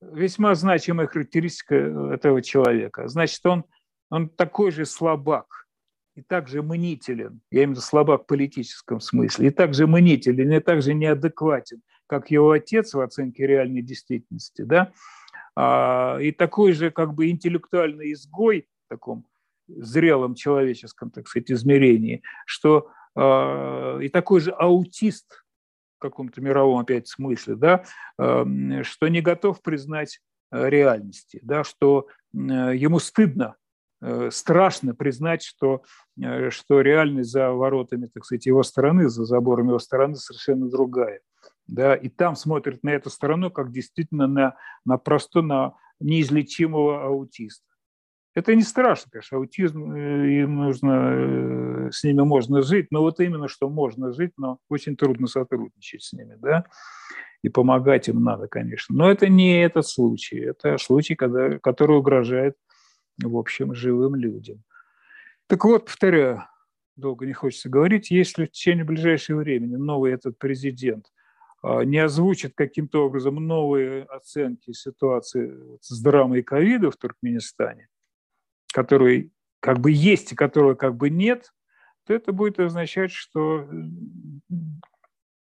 весьма значимая характеристика этого человека. Значит, он, он такой же слабак и также мнителен, я имею в виду слабак в политическом смысле, и также мнителен, и также неадекватен, как его отец в оценке реальной действительности, да, а, и такой же как бы интеллектуальный изгой в таком зрелом человеческом, так сказать, измерении, что а, и такой же аутист в каком-то мировом опять смысле, да, что не готов признать реальности, да, что ему стыдно, страшно признать, что, э, что реальность за воротами, так сказать, его стороны, за забором его стороны совершенно другая да, и там смотрят на эту сторону как действительно на, на просто на неизлечимого аутиста. Это не страшно, конечно, аутизм, э, им нужно, э, с ними можно жить, но вот именно, что можно жить, но очень трудно сотрудничать с ними, да, и помогать им надо, конечно. Но это не этот случай, это случай, когда, который угрожает, в общем, живым людям. Так вот, повторяю, долго не хочется говорить, если в течение ближайшего времени новый этот президент а, не озвучит каким-то образом новые оценки ситуации с драмой ковида в Туркменистане, которые как бы есть и которого как бы нет, то это будет означать, что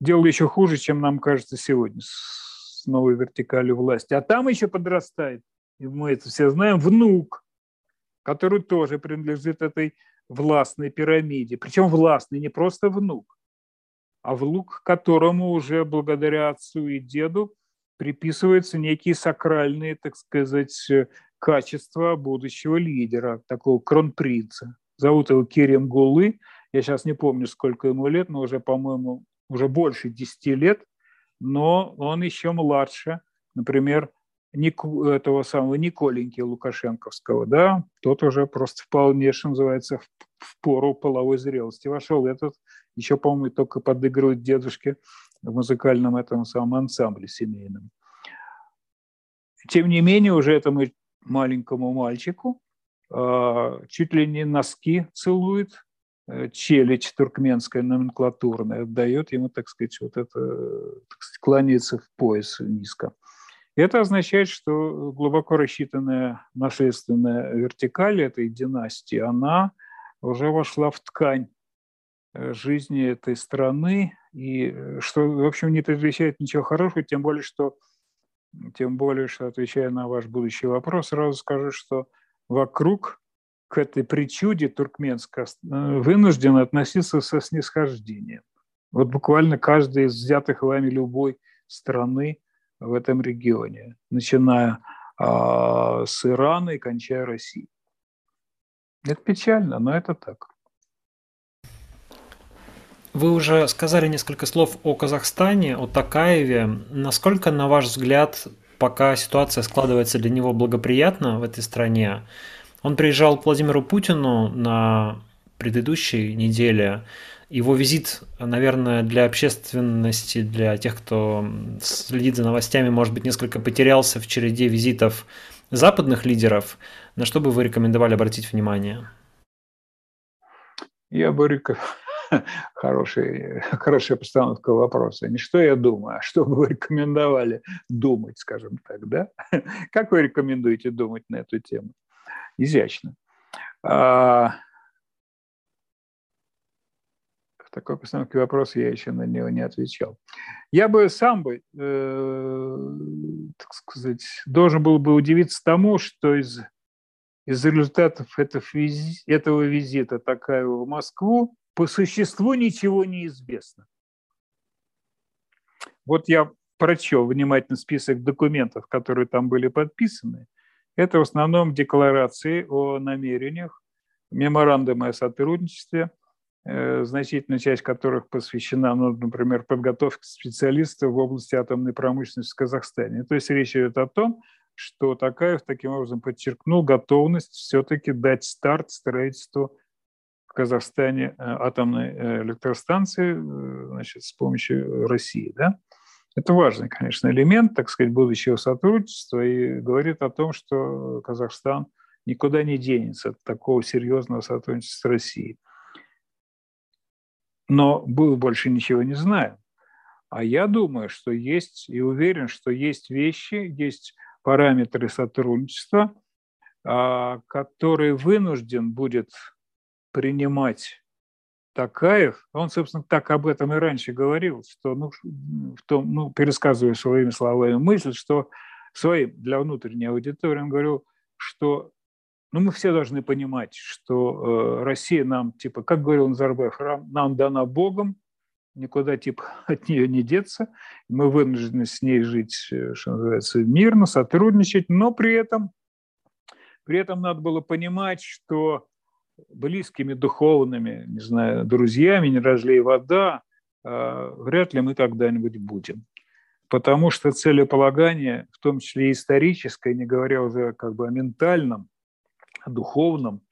дело еще хуже, чем нам кажется сегодня с новой вертикалью власти. А там еще подрастает, и мы это все знаем, внук, который тоже принадлежит этой властной пирамиде. Причем властный не просто внук, а внук, которому уже благодаря отцу и деду приписываются некие сакральные, так сказать, качества будущего лидера, такого кронпринца. Зовут его Кирим Гулы. Я сейчас не помню, сколько ему лет, но уже, по-моему, уже больше 10 лет, но он еще младше, например, этого самого Николеньки Лукашенковского, да, тот уже просто вполне, что называется, в пору половой зрелости вошел. Этот еще, по-моему, только подыгрывает дедушке в музыкальном этом самом ансамбле семейном. Тем не менее, уже этому маленькому мальчику э, чуть ли не носки целует, э, челядь туркменская номенклатурная, дает ему, так сказать, вот это, так сказать, кланяется в пояс низко. Это означает, что глубоко рассчитанная наследственная вертикаль этой династии, она уже вошла в ткань э, жизни этой страны, и э, что, в общем, не предвещает ничего хорошего, тем более, что, тем более, что отвечая на ваш будущий вопрос, сразу скажу, что вокруг к этой причуде туркменской э, вынужден относиться со снисхождением. Вот буквально каждая из взятых вами любой страны в этом регионе, начиная а, с Ирана и кончая Россией. Это печально, но это так. Вы уже сказали несколько слов о Казахстане, о Такаеве. Насколько, на ваш взгляд, пока ситуация складывается для него благоприятно в этой стране? Он приезжал к Владимиру Путину на предыдущей неделе. Его визит, наверное, для общественности, для тех, кто следит за новостями, может быть, несколько потерялся в череде визитов западных лидеров. На что бы вы рекомендовали обратить внимание? Я бы рекомендовал хороший, хорошая постановка вопроса. Не что я думаю, а что бы вы рекомендовали думать, скажем так, да? Как вы рекомендуете думать на эту тему? Изящно. А, такой постановке вопроса я еще на него не отвечал. Я бы сам бы, э, так сказать, должен был бы удивиться тому, что из, из результатов этого, этого визита Такаева в Москву по существу ничего не известно. Вот я прочел внимательно список документов, которые там были подписаны. Это в основном декларации о намерениях, меморандумы о сотрудничестве, значительная часть которых посвящена, ну, например, подготовке специалистов в области атомной промышленности в Казахстане. То есть речь идет о том, что Такаев таким образом подчеркнул готовность все-таки дать старт строительству Казахстане э, атомной э, электростанции э, значит, с помощью России. Да? Это важный, конечно, элемент, так сказать, будущего сотрудничества и говорит о том, что Казахстан никуда не денется от такого серьезного сотрудничества с Россией. Но мы больше ничего не знаем. А я думаю, что есть и уверен, что есть вещи, есть параметры сотрудничества, а, которые вынужден будет принимать Такаев, он, собственно, так об этом и раньше говорил, что, ну, в том, ну, пересказывая своими словами мысль, что своим для внутренней аудитории он говорил, что ну, мы все должны понимать, что э, Россия нам, типа, как говорил Назарбаев, нам дана Богом, никуда, типа, от нее не деться, мы вынуждены с ней жить, э, что называется, мирно, сотрудничать, но при этом, при этом надо было понимать, что близкими духовными, не знаю, друзьями, не разлей вода, а, вряд ли мы когда-нибудь будем. Потому что целеполагание, в том числе историческое, не говоря уже как бы о ментальном, духовном,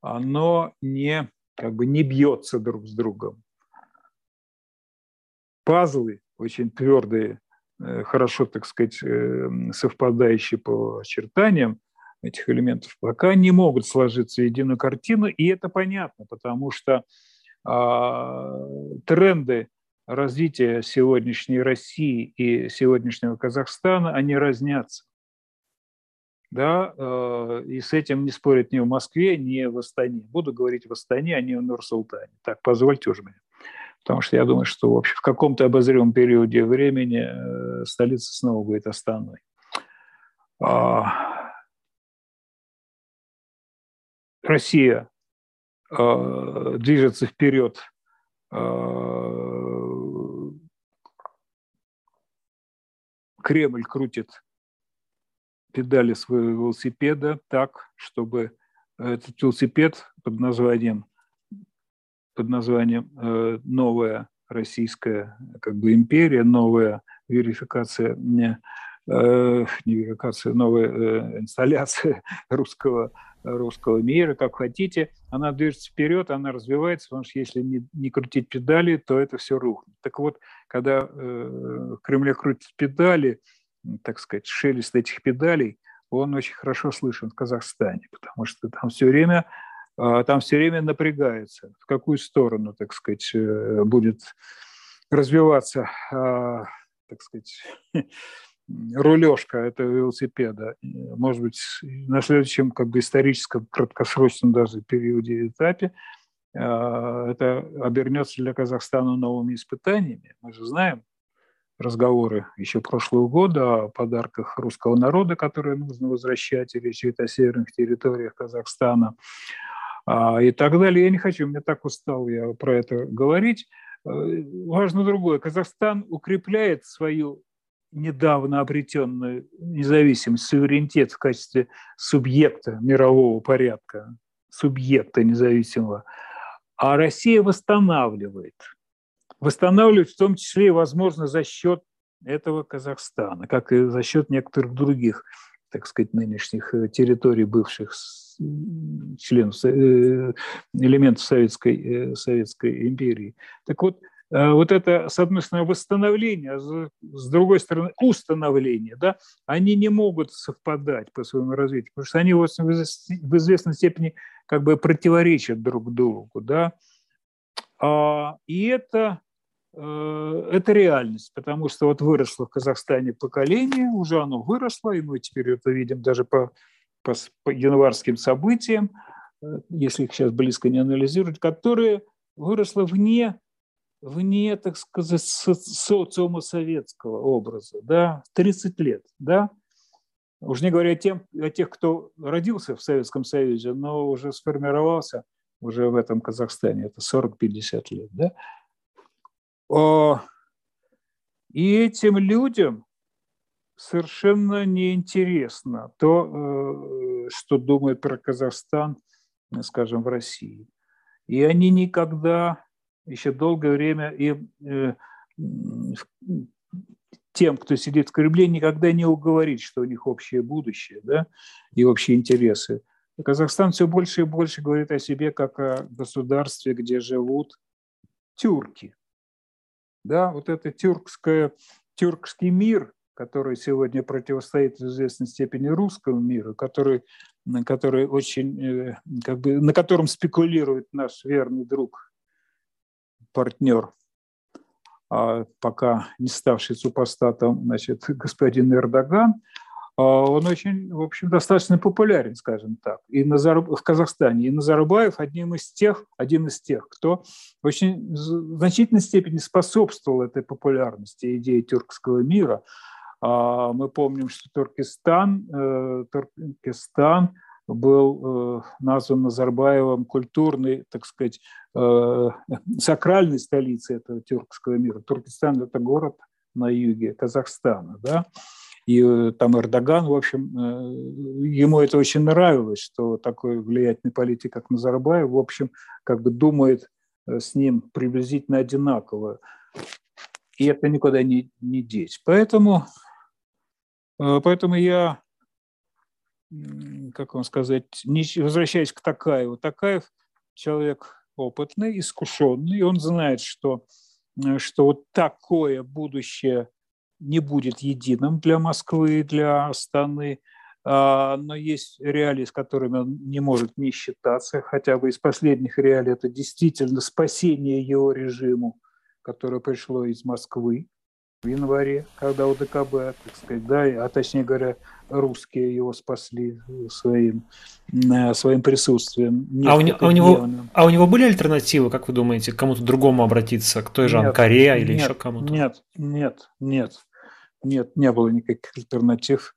оно не, как бы не бьется друг с другом. Пазлы очень твердые, э, хорошо, так сказать, э, совпадающие по очертаниям, этих элементов пока не могут сложиться в единую картину, и это понятно, потому что э, тренды развития сегодняшней России и сегодняшнего Казахстана, они разнятся. Да, э, и с этим не спорят ни в Москве, ни в Астане. Буду говорить в Астане, а не в Нур-Султане. Так, позвольте уже мне. Потому что я думаю, что в, общем, в каком-то обозримом периоде времени э, столица снова будет Астаной. А, Россия э, движется вперед Кремль крутит педали своего велосипеда так, чтобы этот велосипед под названием, под названием э, «Новая Российская как бы, империя», «Новая верификация», э, не верификация, новая э, инсталляция русского, русского мира, как хотите, она движется вперед, она развивается, потому что если не, не крутить педали, то это все рухнет. Так вот, когда э, в Кремле крутят педали, так сказать, шелест этих педалей, он очень хорошо слышен в Казахстане, потому что там все время, а, там все время напрягается, в какую сторону, так сказать, э, будет развиваться, а, так сказать, рулежка этого велосипеда. Может быть, на следующем как бы историческом, краткосрочном даже периоде этапе а, это обернется для Казахстана новыми испытаниями. Мы же знаем, разговоры еще прошлого года о подарках русского народа, которые нужно возвращать, и речь о северных территориях Казахстана а, и так далее. Я не хочу, мне так устал я про это говорить. Э, важно другое. Казахстан укрепляет свою недавно обретенную независимость, суверенитет в качестве субъекта мирового порядка, субъекта независимого, а Россия восстанавливает – восстанавливать в том числе, возможно, за счет этого Казахстана, как и за счет некоторых других, так сказать, нынешних э, территорий бывших членов, э, элементов Советской, э, Советской империи. Так вот, вот это, с одной стороны, восстановление, а с другой стороны, установление, да, они не могут совпадать по своему развитию, потому что они в известной степени как бы противоречат друг другу, да, а, и это это реальность, потому что вот выросло в Казахстане поколение, уже оно выросло, и мы теперь это видим даже по, по, по январским событиям, э, если их сейчас близко не анализировать, которое выросло вне, вне так сказать, социума советского образа, да, 30 лет, да, уж не говоря о, тем, о тех, кто родился в Советском Союзе, но уже сформировался уже в этом Казахстане, это 40-50 лет, да, и этим людям совершенно неинтересно то, э, что думает про Казахстан, скажем, в России. И они никогда, еще долгое время, и э, тем, кто сидит в Кремле, никогда не уговорить, что у них общее будущее да, и общие интересы. Казахстан все больше и больше говорит о себе как о государстве, где живут тюрки – да, вот это тюркское, тюркский мир, который сегодня противостоит в известной степени русскому миру, который, который очень, э, как бы, на котором спекулирует наш верный друг, партнер, а пока не ставший супостатом, значит, господин Эрдоган – он очень, в общем, достаточно популярен, скажем так, и Назарб... в Казахстане. И Назарбаев одним из тех, один из тех, кто в очень значительной степени способствовал этой популярности идеи тюркского мира. А, мы помним, что Туркестан, э, Туркестан был э, назван Назарбаевым культурной, так сказать, э, сакральной столицей этого тюркского мира. Туркестан – это город на юге Казахстана, да, и э, там Эрдоган, в общем, э, ему это очень нравилось, что такой влиятельный политик, как Назарбаев, в общем, как бы думает э, с ним приблизительно одинаково. И это никуда не, не деть. Поэтому, поэтому я, как вам сказать, не, возвращаясь к Такаеву, Такаев человек опытный, искушенный, и он знает, что, что вот такое будущее не будет единым для Москвы, для Астаны, а, но есть реалии, с которыми он не может не считаться, хотя бы из последних реалий это действительно спасение его режиму, которое пришло из Москвы в январе, когда УДКБ, так сказать, да, а точнее говоря, русские его спасли своим, э, своим присутствием. А у, а, у него, а у него были альтернативы, как вы думаете, к кому-то другому обратиться, к той же Анкаре или нет, еще кому-то? Нет, нет, нет, нет, не было никаких альтернатив,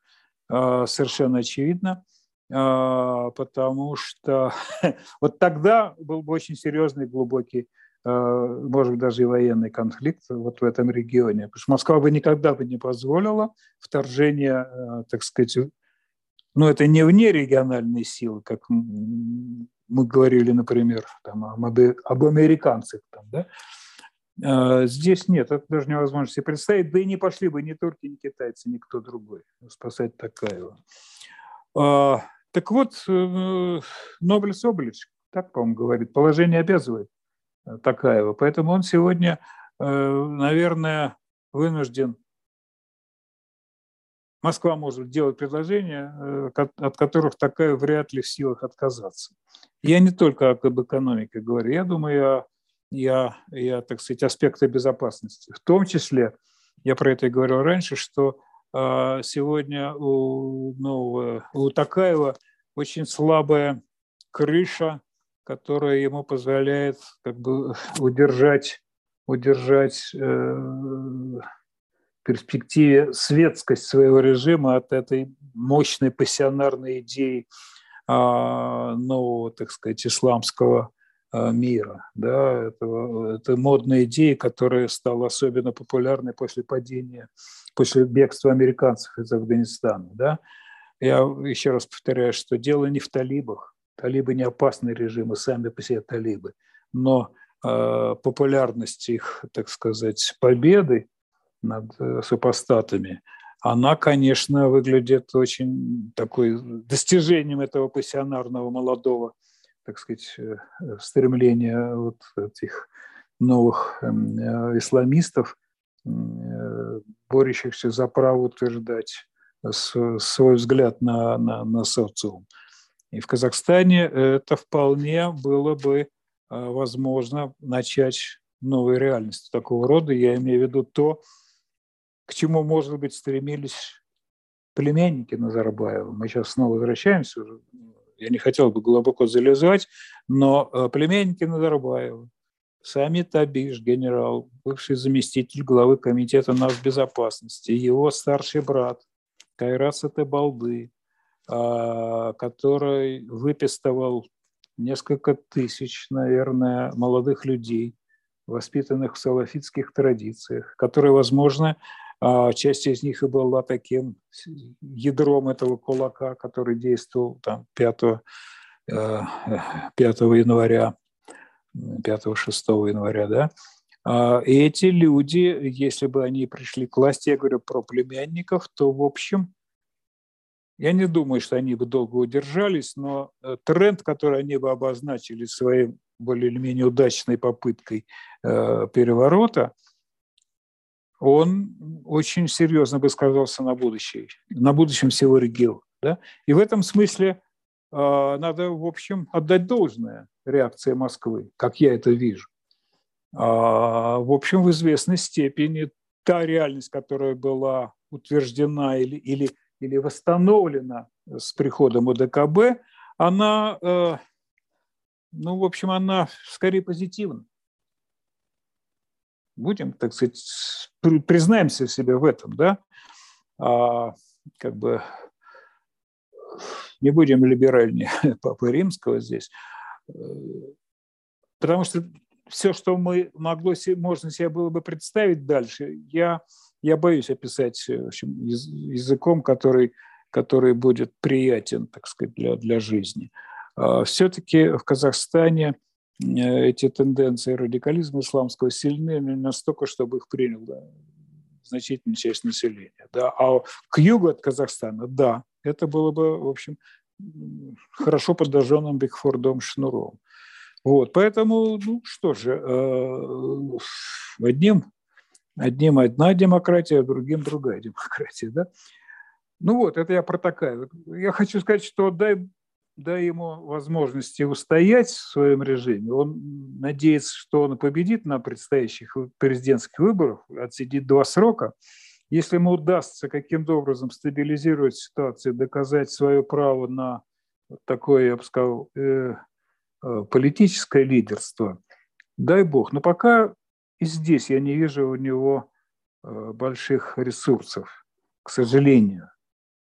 а, совершенно очевидно. а, потому что вот тогда был бы очень серьезный, глубокий, может быть, даже и военный конфликт вот в этом регионе. Потому что Москва бы никогда бы не позволила вторжение, а, так сказать, ну, это не вне региональной силы, как мы говорили, например, там, об американцах, там, да, а, здесь нет, это даже невозможно себе представить, да и не пошли бы ни турки, ни китайцы, никто другой спасать Такаева. Так вот, э, Нобель Соболевич, так, по-моему, говорит, положение обязывает э, Такаева, поэтому он сегодня, э, наверное, вынужден Москва может делать предложения, от которых такая вряд ли в силах отказаться. Я не только об экономике говорю, я думаю о я, я, так сказать, аспекты безопасности. В том числе, я про это и говорил раньше, что э, сегодня у нового, у Такаева очень слабая крыша, которая ему позволяет как бы удержать, удержать э, в перспективе светскость своего режима от этой мощной пассионарной идеи э, нового, так сказать, исламского Э, мира. Да, это, это модная идея, которая стала особенно популярной после падения, после бегства американцев из Афганистана. Да. Я еще раз повторяю, что дело не в талибах. Талибы не опасные режимы, сами по себе талибы. Но э, популярность их, так сказать, победы над э, супостатами, она, конечно, выглядит очень такой достижением этого пассионарного молодого так сказать, э, стремление вот этих новых эм, э, исламистов, борющихся за право утверждать свой взгляд на, на, на социум. И в Казахстане это вполне было бы возможно начать новую реальность такого рода. Я имею в виду то, к чему, может быть, стремились племянники Назарбаева. Мы сейчас снова возвращаемся уже я не хотел бы глубоко залезать, но э, племянники Назарбаева, сами Табиш, генерал, бывший заместитель главы комитета безопасности, его старший брат Кайрас Балды, а, который выпистывал несколько тысяч, наверное, молодых людей, воспитанных в салафитских традициях, которые, возможно, а часть из них и была таким ядром этого кулака, который действовал там 5, 5 э, января, 5-6 января, да. А, и эти люди, если бы они пришли к власти, я говорю про племянников, то, в общем, я не думаю, что они бы долго удержались, но э, тренд, который они бы обозначили своей более или менее удачной попыткой э, переворота – он очень серьезно бы сказался на будущее, на будущем всего региона. Да? И в этом смысле э, надо, в общем, отдать должное реакции Москвы, как я это вижу. А, в общем, в известной степени та реальность, которая была утверждена или, или, или восстановлена с приходом ОДКБ, она, э, ну, в общем, она скорее позитивна. Будем, так сказать, признаемся себе в этом, да, а, как бы не будем либеральнее Папы Римского здесь, потому что все, что мы могло, можно себе было бы представить дальше, я, я боюсь описать в общем, языком, который, который будет приятен, так сказать, для, для жизни. А, Все-таки в Казахстане – Э, эти тенденции радикализма исламского сильны настолько, чтобы их принял да, значительная часть населения. Да. А к югу от Казахстана, да, это было бы, в общем, хорошо подожженным Бигфордом шнуром. Вот, поэтому, ну что же, э, одним, одним одна демократия, другим другая демократия, да. Ну вот, это я про такая. Я хочу сказать, что дай дай ему возможности устоять в своем режиме. Он надеется, что он победит на предстоящих президентских выборах, отсидит два срока. Если ему удастся каким-то образом стабилизировать ситуацию, доказать свое право на такое, я бы сказал, э, э, политическое лидерство, дай бог. Но пока и здесь я не вижу у него э, больших ресурсов, к сожалению,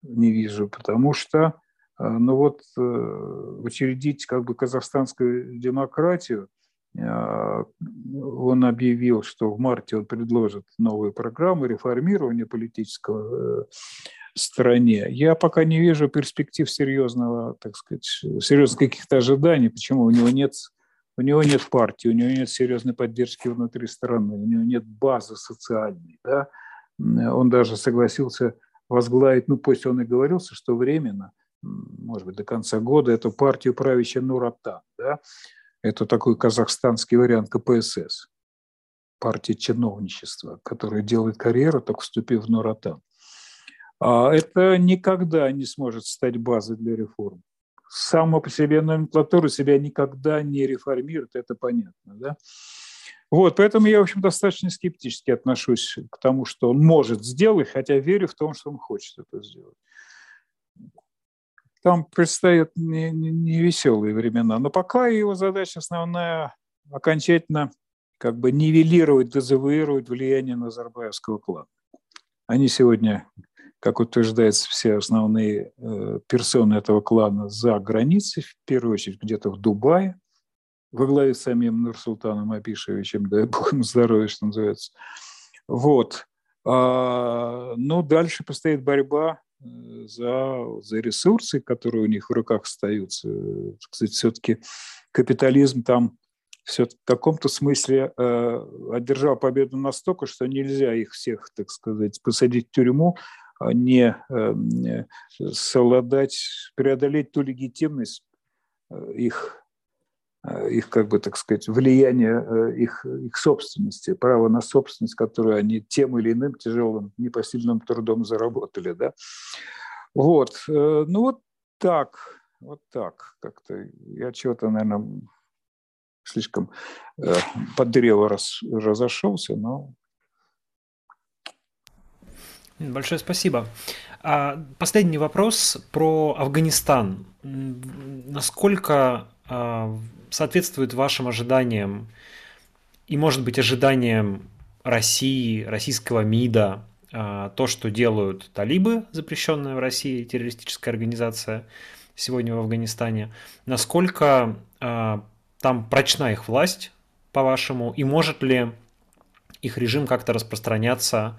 не вижу, потому что Но вот учредить как бы казахстанскую демократию, он объявил, что в марте он предложит новую программу реформирования политического стране. Я пока не вижу перспектив серьезного, так сказать, серьезных каких-то ожиданий. Почему? У него нет у него нет партии, у него нет серьезной поддержки внутри страны, у него нет базы социальной. Да? Он даже согласился возглавить, ну пусть он и говорился, что временно, может быть, до конца года, эту партию правящая Нуратан. Да? Это такой казахстанский вариант КПСС, партия чиновничества, которая делает карьеру, только вступив в Нуратан. А это никогда не сможет стать базой для реформ сама по себе номенклатура себя никогда не реформирует, это понятно. Да? Вот, поэтому я, в общем, достаточно скептически отношусь к тому, что он может сделать, хотя верю в том, что он хочет это сделать. Там предстоят невеселые не, не времена. Но пока его задача основная окончательно как бы нивелировать, дезавуировать влияние Назарбаевского клана. Они сегодня как утверждается, все основные э, персоны этого клана за границей, в первую очередь где-то в Дубае, во главе с самим Нурсултаном Абишевичем, дай бог ему здоровья, что называется. Вот. А, ну, дальше постоит борьба э, за, за ресурсы, которые у них в руках остаются. Кстати, все-таки капитализм там все в каком-то смысле э, одержал победу настолько, что нельзя их всех, так сказать, посадить в тюрьму, не э, совладать, преодолеть ту легитимность э, их, э, их как бы, так сказать, влияния их, их собственности, право на собственность, которую они тем или иным тяжелым, непосильным трудом заработали, да. Вот, ну вот так, вот так как-то. Я чего-то, наверное, слишком под древо раз, разошелся, но Большое спасибо. А, последний вопрос про Афганистан. Насколько а, соответствует вашим ожиданиям и, может быть, ожиданиям России, российского МИДа, а, то, что делают талибы, запрещенная в России террористическая организация сегодня в Афганистане, насколько там прочна их власть, по-вашему, и может ли их режим как-то распространяться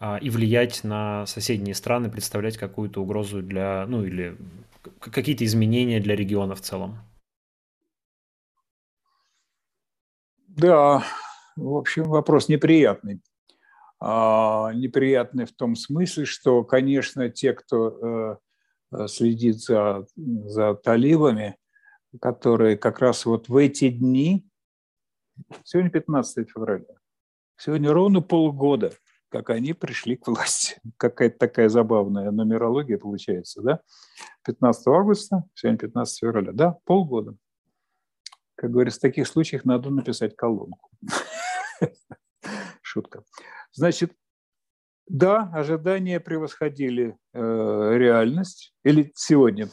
и влиять на соседние страны, представлять какую-то угрозу для, ну или какие-то изменения для региона в целом? Да, в общем, вопрос неприятный. А, неприятный в том смысле, что, конечно, те, кто э, следит за, за талибами, которые как раз вот в эти дни, сегодня 15 февраля, сегодня ровно полгода – как они пришли к власти. Какая-то такая забавная нумерология получается, да? 15 августа, сегодня 15 февраля, да, полгода. Как говорится, в таких случаях надо написать колонку. Шутка. Значит, да, ожидания превосходили э, реальность, или сегодня,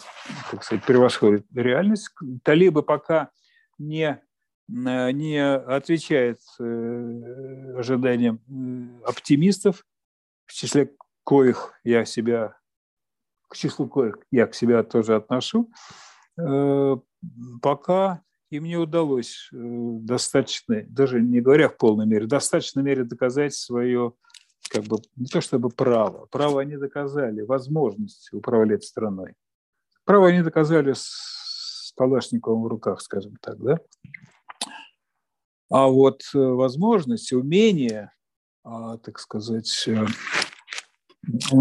так сказать, превосходит реальность. Талибы пока не не отвечает э, ожиданиям оптимистов, в числе коих я себя, к числу коих я к себя тоже отношу, э, пока им не удалось достаточно, даже не говоря в полной мере, в достаточной мере доказать свое, как бы, не то чтобы право, право они доказали, возможность управлять страной. Право они доказали с Калашниковым в руках, скажем так, да? А вот э, возможности, умения, а, так сказать, э, э,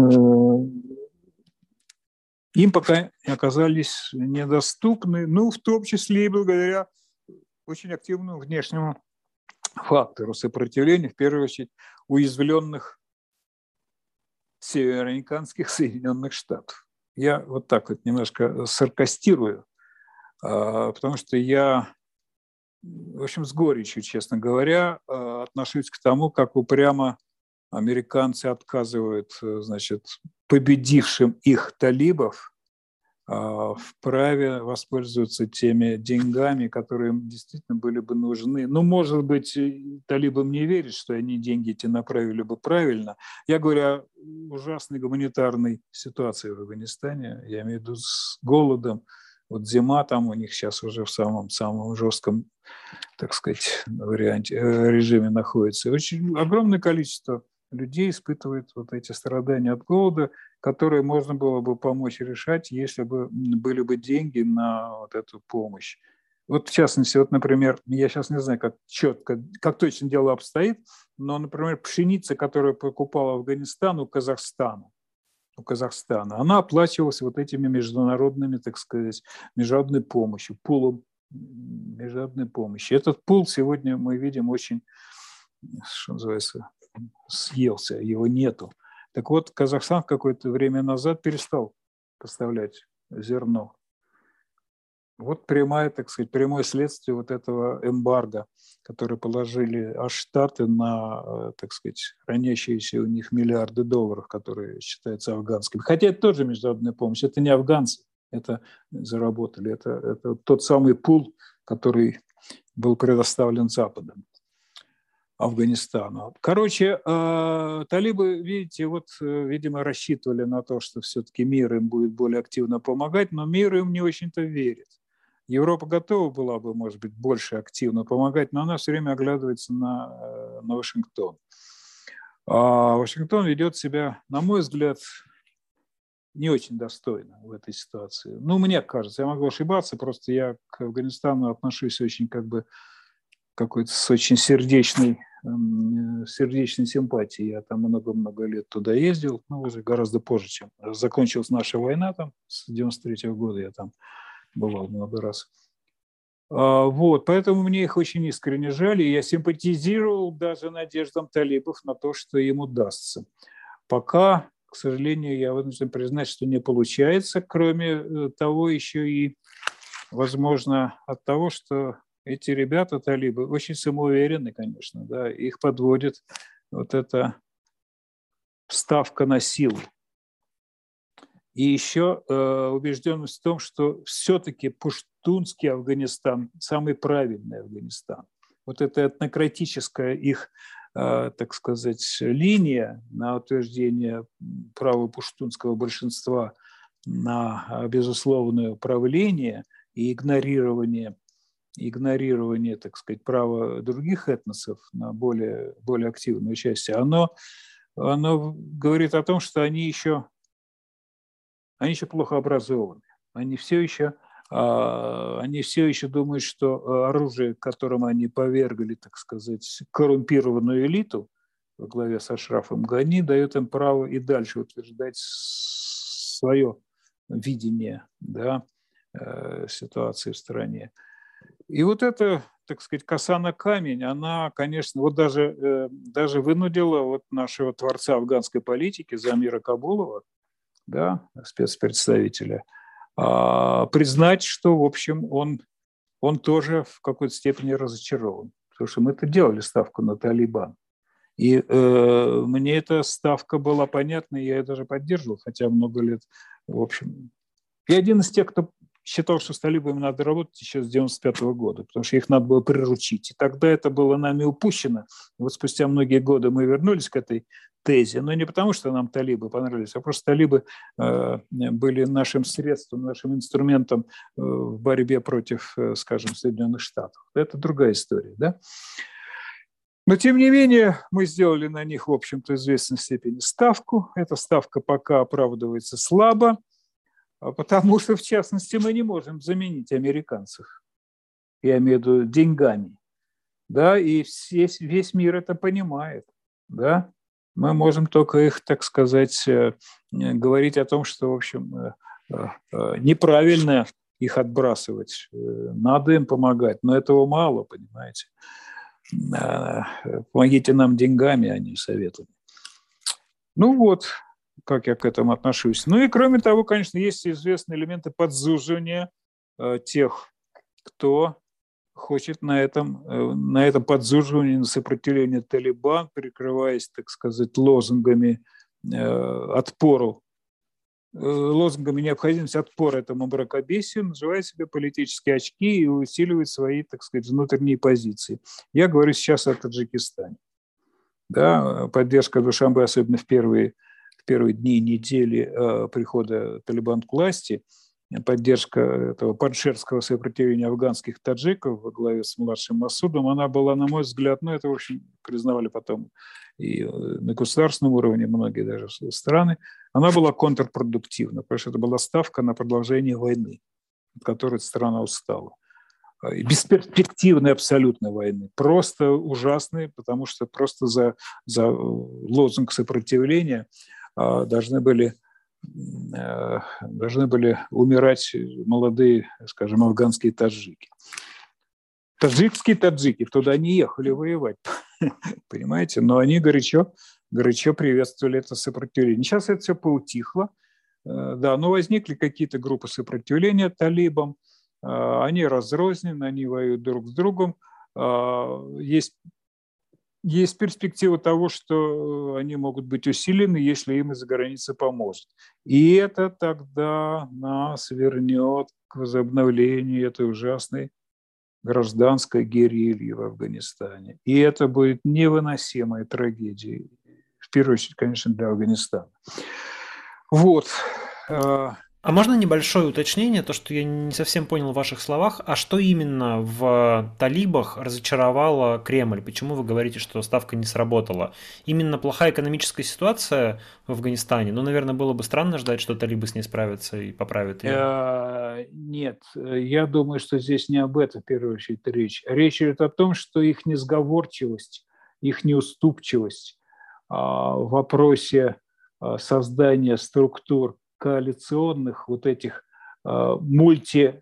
им пока оказались недоступны, ну, в том числе и благодаря очень активному внешнему фактору сопротивления, в первую очередь, уязвленных североамериканских Соединенных Штатов. Я вот так вот немножко саркастирую, а, потому что я в общем, с горечью, честно говоря, э, отношусь к тому, как упрямо американцы отказывают, э, значит, победившим их талибов а, вправе воспользоваться теми деньгами, которые им действительно были бы нужны. Ну, может быть, талибам не верят, что они деньги эти направили бы правильно. Я говорю о ужасной гуманитарной ситуации в Афганистане, я имею в виду с голодом. Вот зима там у них сейчас уже в самом-самом жестком, так сказать, варианте, э, режиме находится. Очень огромное количество людей испытывают вот эти страдания от голода, которые можно было бы помочь решать, если бы были бы деньги на вот эту помощь. Вот в частности, вот, например, я сейчас не знаю, как четко, как точно дело обстоит, но, например, пшеница, которую покупал Афганистан у Казахстана, у Казахстана, она оплачивалась вот этими международными, так сказать, международной помощью, пулом международной помощи. Этот пул сегодня мы видим очень, что называется, съелся, его нету. Так вот, Казахстан какое-то время назад перестал поставлять зерно. Вот прямое, так сказать, прямое следствие вот этого эмбарго, которое положили аж Штаты на, э, так сказать, хранящиеся у них миллиарды долларов, которые считаются афганскими. Хотя это тоже международная помощь, это не афганцы, это заработали, это, это тот самый пул, который был предоставлен Западом. Афганистану. Короче, э, талибы, видите, вот, э, видимо, рассчитывали на то, что все-таки мир им будет более активно помогать, но мир им не очень-то верит. Европа готова была бы, может быть, больше активно помогать, но она все время оглядывается на, э, на Вашингтон. А Вашингтон ведет себя, на мой взгляд, не очень достойно в этой ситуации. Ну, мне кажется, я могу ошибаться, просто я к Афганистану отношусь очень как бы какой-то с очень сердечной Эм, сердечной симпатии. Я там много-много лет туда ездил, ну, уже гораздо позже, чем закончилась наша война там, с 93 -го года я там бывал много раз. А, вот, поэтому мне их очень искренне жаль, и я симпатизировал даже надеждам талибов на то, что им удастся. Пока, к сожалению, я вынужден признать, что не получается, кроме э, того еще и, возможно, от того, что эти ребята, талибы, очень самоуверенны, конечно, да, их подводит вот эта ставка на силу. И еще э, убежденность в том, что все-таки пуштунский Афганистан самый правильный Афганистан. Вот эта этнократическая их, э, так сказать, линия на утверждение права пуштунского большинства на безусловное управление и игнорирование игнорирование, так сказать, права других этносов на более, более активное участие, оно, оно говорит о том, что они еще, они еще плохо образованы. Они все еще а, они все еще думают, что оружие, которым они повергли, так сказать, коррумпированную элиту во главе с Ашрафом Гани, дает им право и дальше утверждать свое видение да, э, ситуации в стране. И вот эта, так сказать, коса на камень, она, конечно, вот даже, э, даже вынудила вот нашего творца афганской политики Замира Кабулова, да, спецпредставителя, а, признать, что, в общем, он, он тоже в какой-то степени разочарован. Потому что мы это делали ставку на Талибан. И э, мне эта ставка была понятна, я ее даже поддерживал, хотя много лет, в общем. Я один из тех, кто считал, что с талибами надо работать еще с 95 -го года, потому что их надо было приручить. И тогда это было нами упущено. И вот спустя многие годы мы вернулись к этой тезе, но не потому, что нам талибы понравились, а просто талибы э, были нашим средством, нашим инструментом э, в борьбе против, э, скажем, Соединенных Штатов. Это другая история, да? Но, тем не менее, мы сделали на них, в общем-то, в известной степени ставку. Эта ставка пока оправдывается слабо. А потому что, в частности, мы не можем заменить американцев. Я имею в виду деньгами. Да, и весь, весь мир это понимает. Да? Мы можем только их, так сказать, э, говорить о том, что, в общем, э, э, неправильно их отбрасывать. Надо им помогать, но этого мало, понимаете. Помогите нам деньгами, а не советами. Ну вот, как я к этому отношусь. Ну и кроме того, конечно, есть известные элементы подзуживания э, тех, кто хочет на этом, э, на этом подзуживании, на сопротивлении Талибан, прикрываясь, так сказать, лозунгами э, отпору лозунгами необходимость отпора этому мракобесию, наживает себе политические очки и усиливает свои, так сказать, внутренние позиции. Я говорю сейчас о Таджикистане. Да, поддержка Душамбе, особенно в первые, первые дни недели э, прихода Талибан к власти – поддержка этого падшерского сопротивления афганских таджиков во главе с младшим Масудом, она была, на мой взгляд, ну, это, в общем, признавали потом и э, на государственном уровне многие даже страны, она была контрпродуктивна, потому что это была ставка на продолжение войны, от которой страна устала. Бесперспективной абсолютной войны, просто ужасной, потому что просто за, за э, лозунг сопротивления должны были Э, должны были умирать молодые, скажем, афганские таджики. Таджикские таджики туда не ехали воевать, понимаете, но они горячо, горячо приветствовали это сопротивление. Сейчас это все поутихло, э, да, но возникли какие-то группы сопротивления талибам, э, они разрознены, они воюют друг с другом, есть есть перспектива того, что э, они могут быть усилены, если им из-за границы поможет. И это тогда нас вернет к возобновлению этой ужасной гражданской герильи в Афганистане. И это будет невыносимая трагедия, в первую очередь, конечно, для Афганистана. Вот. А можно небольшое уточнение, то, что я не совсем понял в ваших словах, а что именно в талибах разочаровало Кремль? Почему вы говорите, что ставка не сработала? Именно плохая экономическая ситуация в Афганистане? Ну, наверное, было бы странно ждать, что талибы с ней справятся и поправят ее. Э, нет, я думаю, что здесь не об этом в первую очередь речь. Речь идет о том, что их несговорчивость, их неуступчивость а, в вопросе а, создания структур коалиционных вот этих э, мульти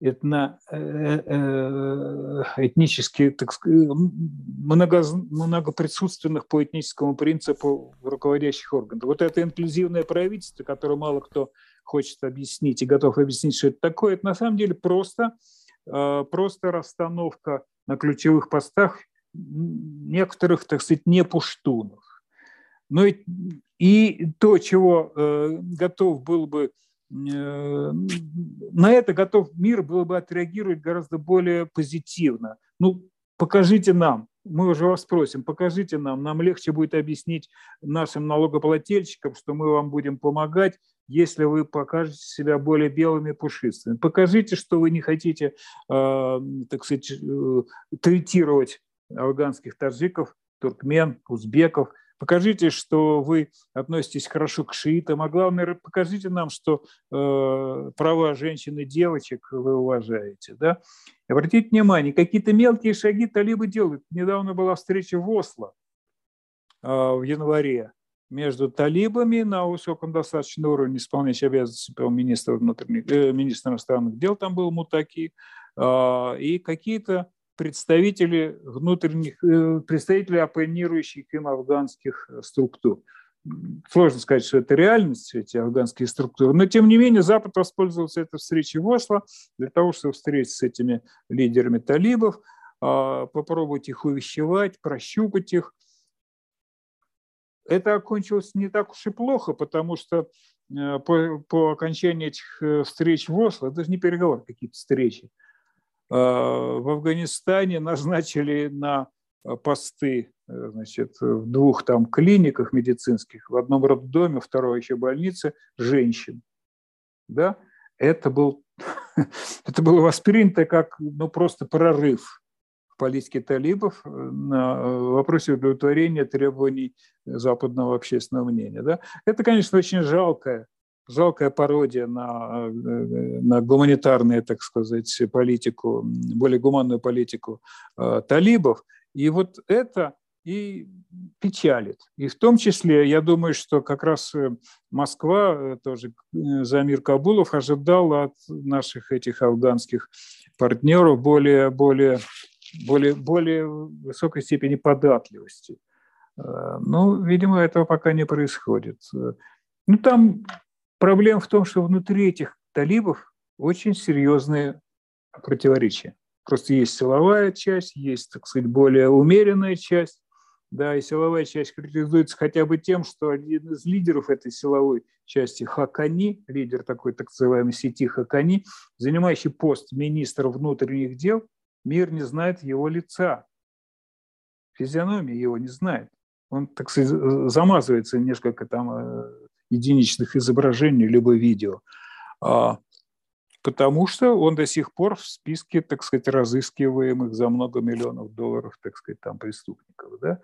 этно, э, э, этнически, так сказать, много, многоприсутственных по этническому принципу руководящих органов. Вот это инклюзивное правительство, которое мало кто хочет объяснить и готов объяснить, что это такое, это на самом деле просто, просто расстановка на ключевых постах некоторых, так сказать, не пуштунов. Но и, и то, чего э, готов был бы, э, на это готов мир был бы отреагировать гораздо более позитивно. Ну, покажите нам, мы уже вас просим, покажите нам, нам легче будет объяснить нашим налогоплательщикам, что мы вам будем помогать, если вы покажете себя более белыми и пушистыми. Покажите, что вы не хотите, э, так сказать, э, третировать афганских таджиков, туркмен, узбеков – Покажите, что вы относитесь хорошо к шиитам, а главное, покажите нам, что э, права женщин и девочек вы уважаете. Да? Обратите внимание, какие-то мелкие шаги талибы делают. Недавно была встреча в Осло э, в январе между талибами на высоком достаточном уровне, исполняющий обязанности министра, внутренних, э, министра иностранных дел, там был Мутаки, э, и какие-то представители внутренних, э, представители оппонирующих им афганских э, структур. Сложно сказать, что это реальность, эти афганские структуры, но тем не менее Запад воспользовался этой встречей в Осло для того, чтобы встретиться с этими лидерами талибов, а, попробовать их увещевать, прощупать их. Это окончилось не так уж и плохо, потому что э, по, по окончании этих встреч в Осло, это не переговоры, какие-то встречи, в Афганистане назначили на э, посты э, значит, в двух там клиниках медицинских, в одном роддоме, второй еще больнице, женщин. Да? Это, был, это было воспринято как ну, просто прорыв в политике талибов на вопросе удовлетворения требований западного общественного мнения. Да? Это, конечно, очень жалкое жалкая пародия на, на гуманитарную, так сказать, политику, более гуманную политику э, талибов. И вот это и печалит. И в том числе, я думаю, что как раз э, Москва, э, тоже Замир Кабулов, ожидал от наших этих афганских партнеров более, более, более, более высокой степени податливости. Ну, видимо, этого пока не происходит. Ну, там Проблема в том, что внутри этих талибов очень серьезные противоречия. Просто есть силовая часть, есть, так сказать, более умеренная часть. да, и силовая часть характеризуется хотя бы тем, что один из лидеров этой силовой части Хакани, лидер такой так называемой сети Хакани, занимающий пост министра внутренних дел, мир не знает его лица. Физиономии его не знает. Он, так сказать, замазывается несколько там э, единичных изображений, либо видео. А, потому что он до сих пор в списке, так сказать, разыскиваемых за много миллионов долларов, так сказать, там преступников. Да?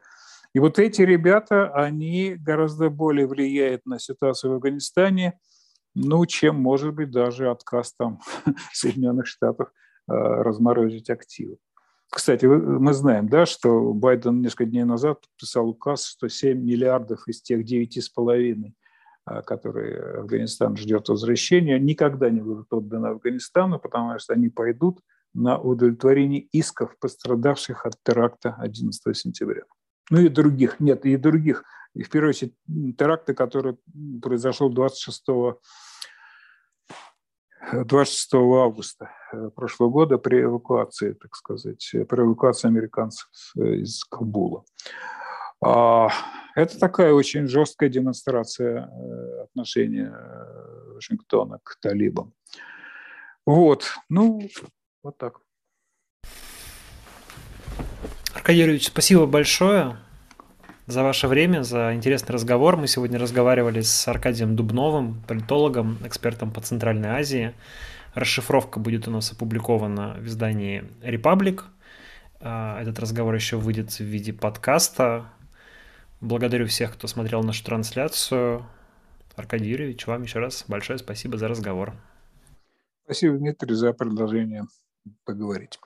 И вот эти ребята, они гораздо более влияют на ситуацию в Афганистане, ну, чем, может быть, даже отказ там Соединенных Штатов э, разморозить активы. Кстати, мы знаем, да, что Байден несколько дней назад подписал указ, что 7 миллиардов из тех 9,5, э, которые Афганистан ждет возвращения, никогда не будут отданы Афганистану, потому что они пойдут на удовлетворение исков пострадавших от теракта 11 сентября. Ну и других, нет, и других. И в первую очередь теракты, который произошел 26 26 августа э, прошлого года при эвакуации, так сказать, при эвакуации американцев э, из Кабула. А, это такая очень жесткая демонстрация э, отношения Вашингтона к талибам. Вот, ну, вот так. Аркадий Юрьевич, спасибо большое за ваше время, за интересный разговор. Мы сегодня разговаривали с Аркадием Дубновым, политологом, экспертом по Центральной Азии. Расшифровка будет у нас опубликована в издании «Репаблик». А, этот разговор еще выйдет в виде подкаста. Благодарю всех, кто смотрел нашу трансляцию. Аркадий Юрьевич, вам еще раз большое спасибо за разговор. Спасибо, Дмитрий, за предложение поговорить.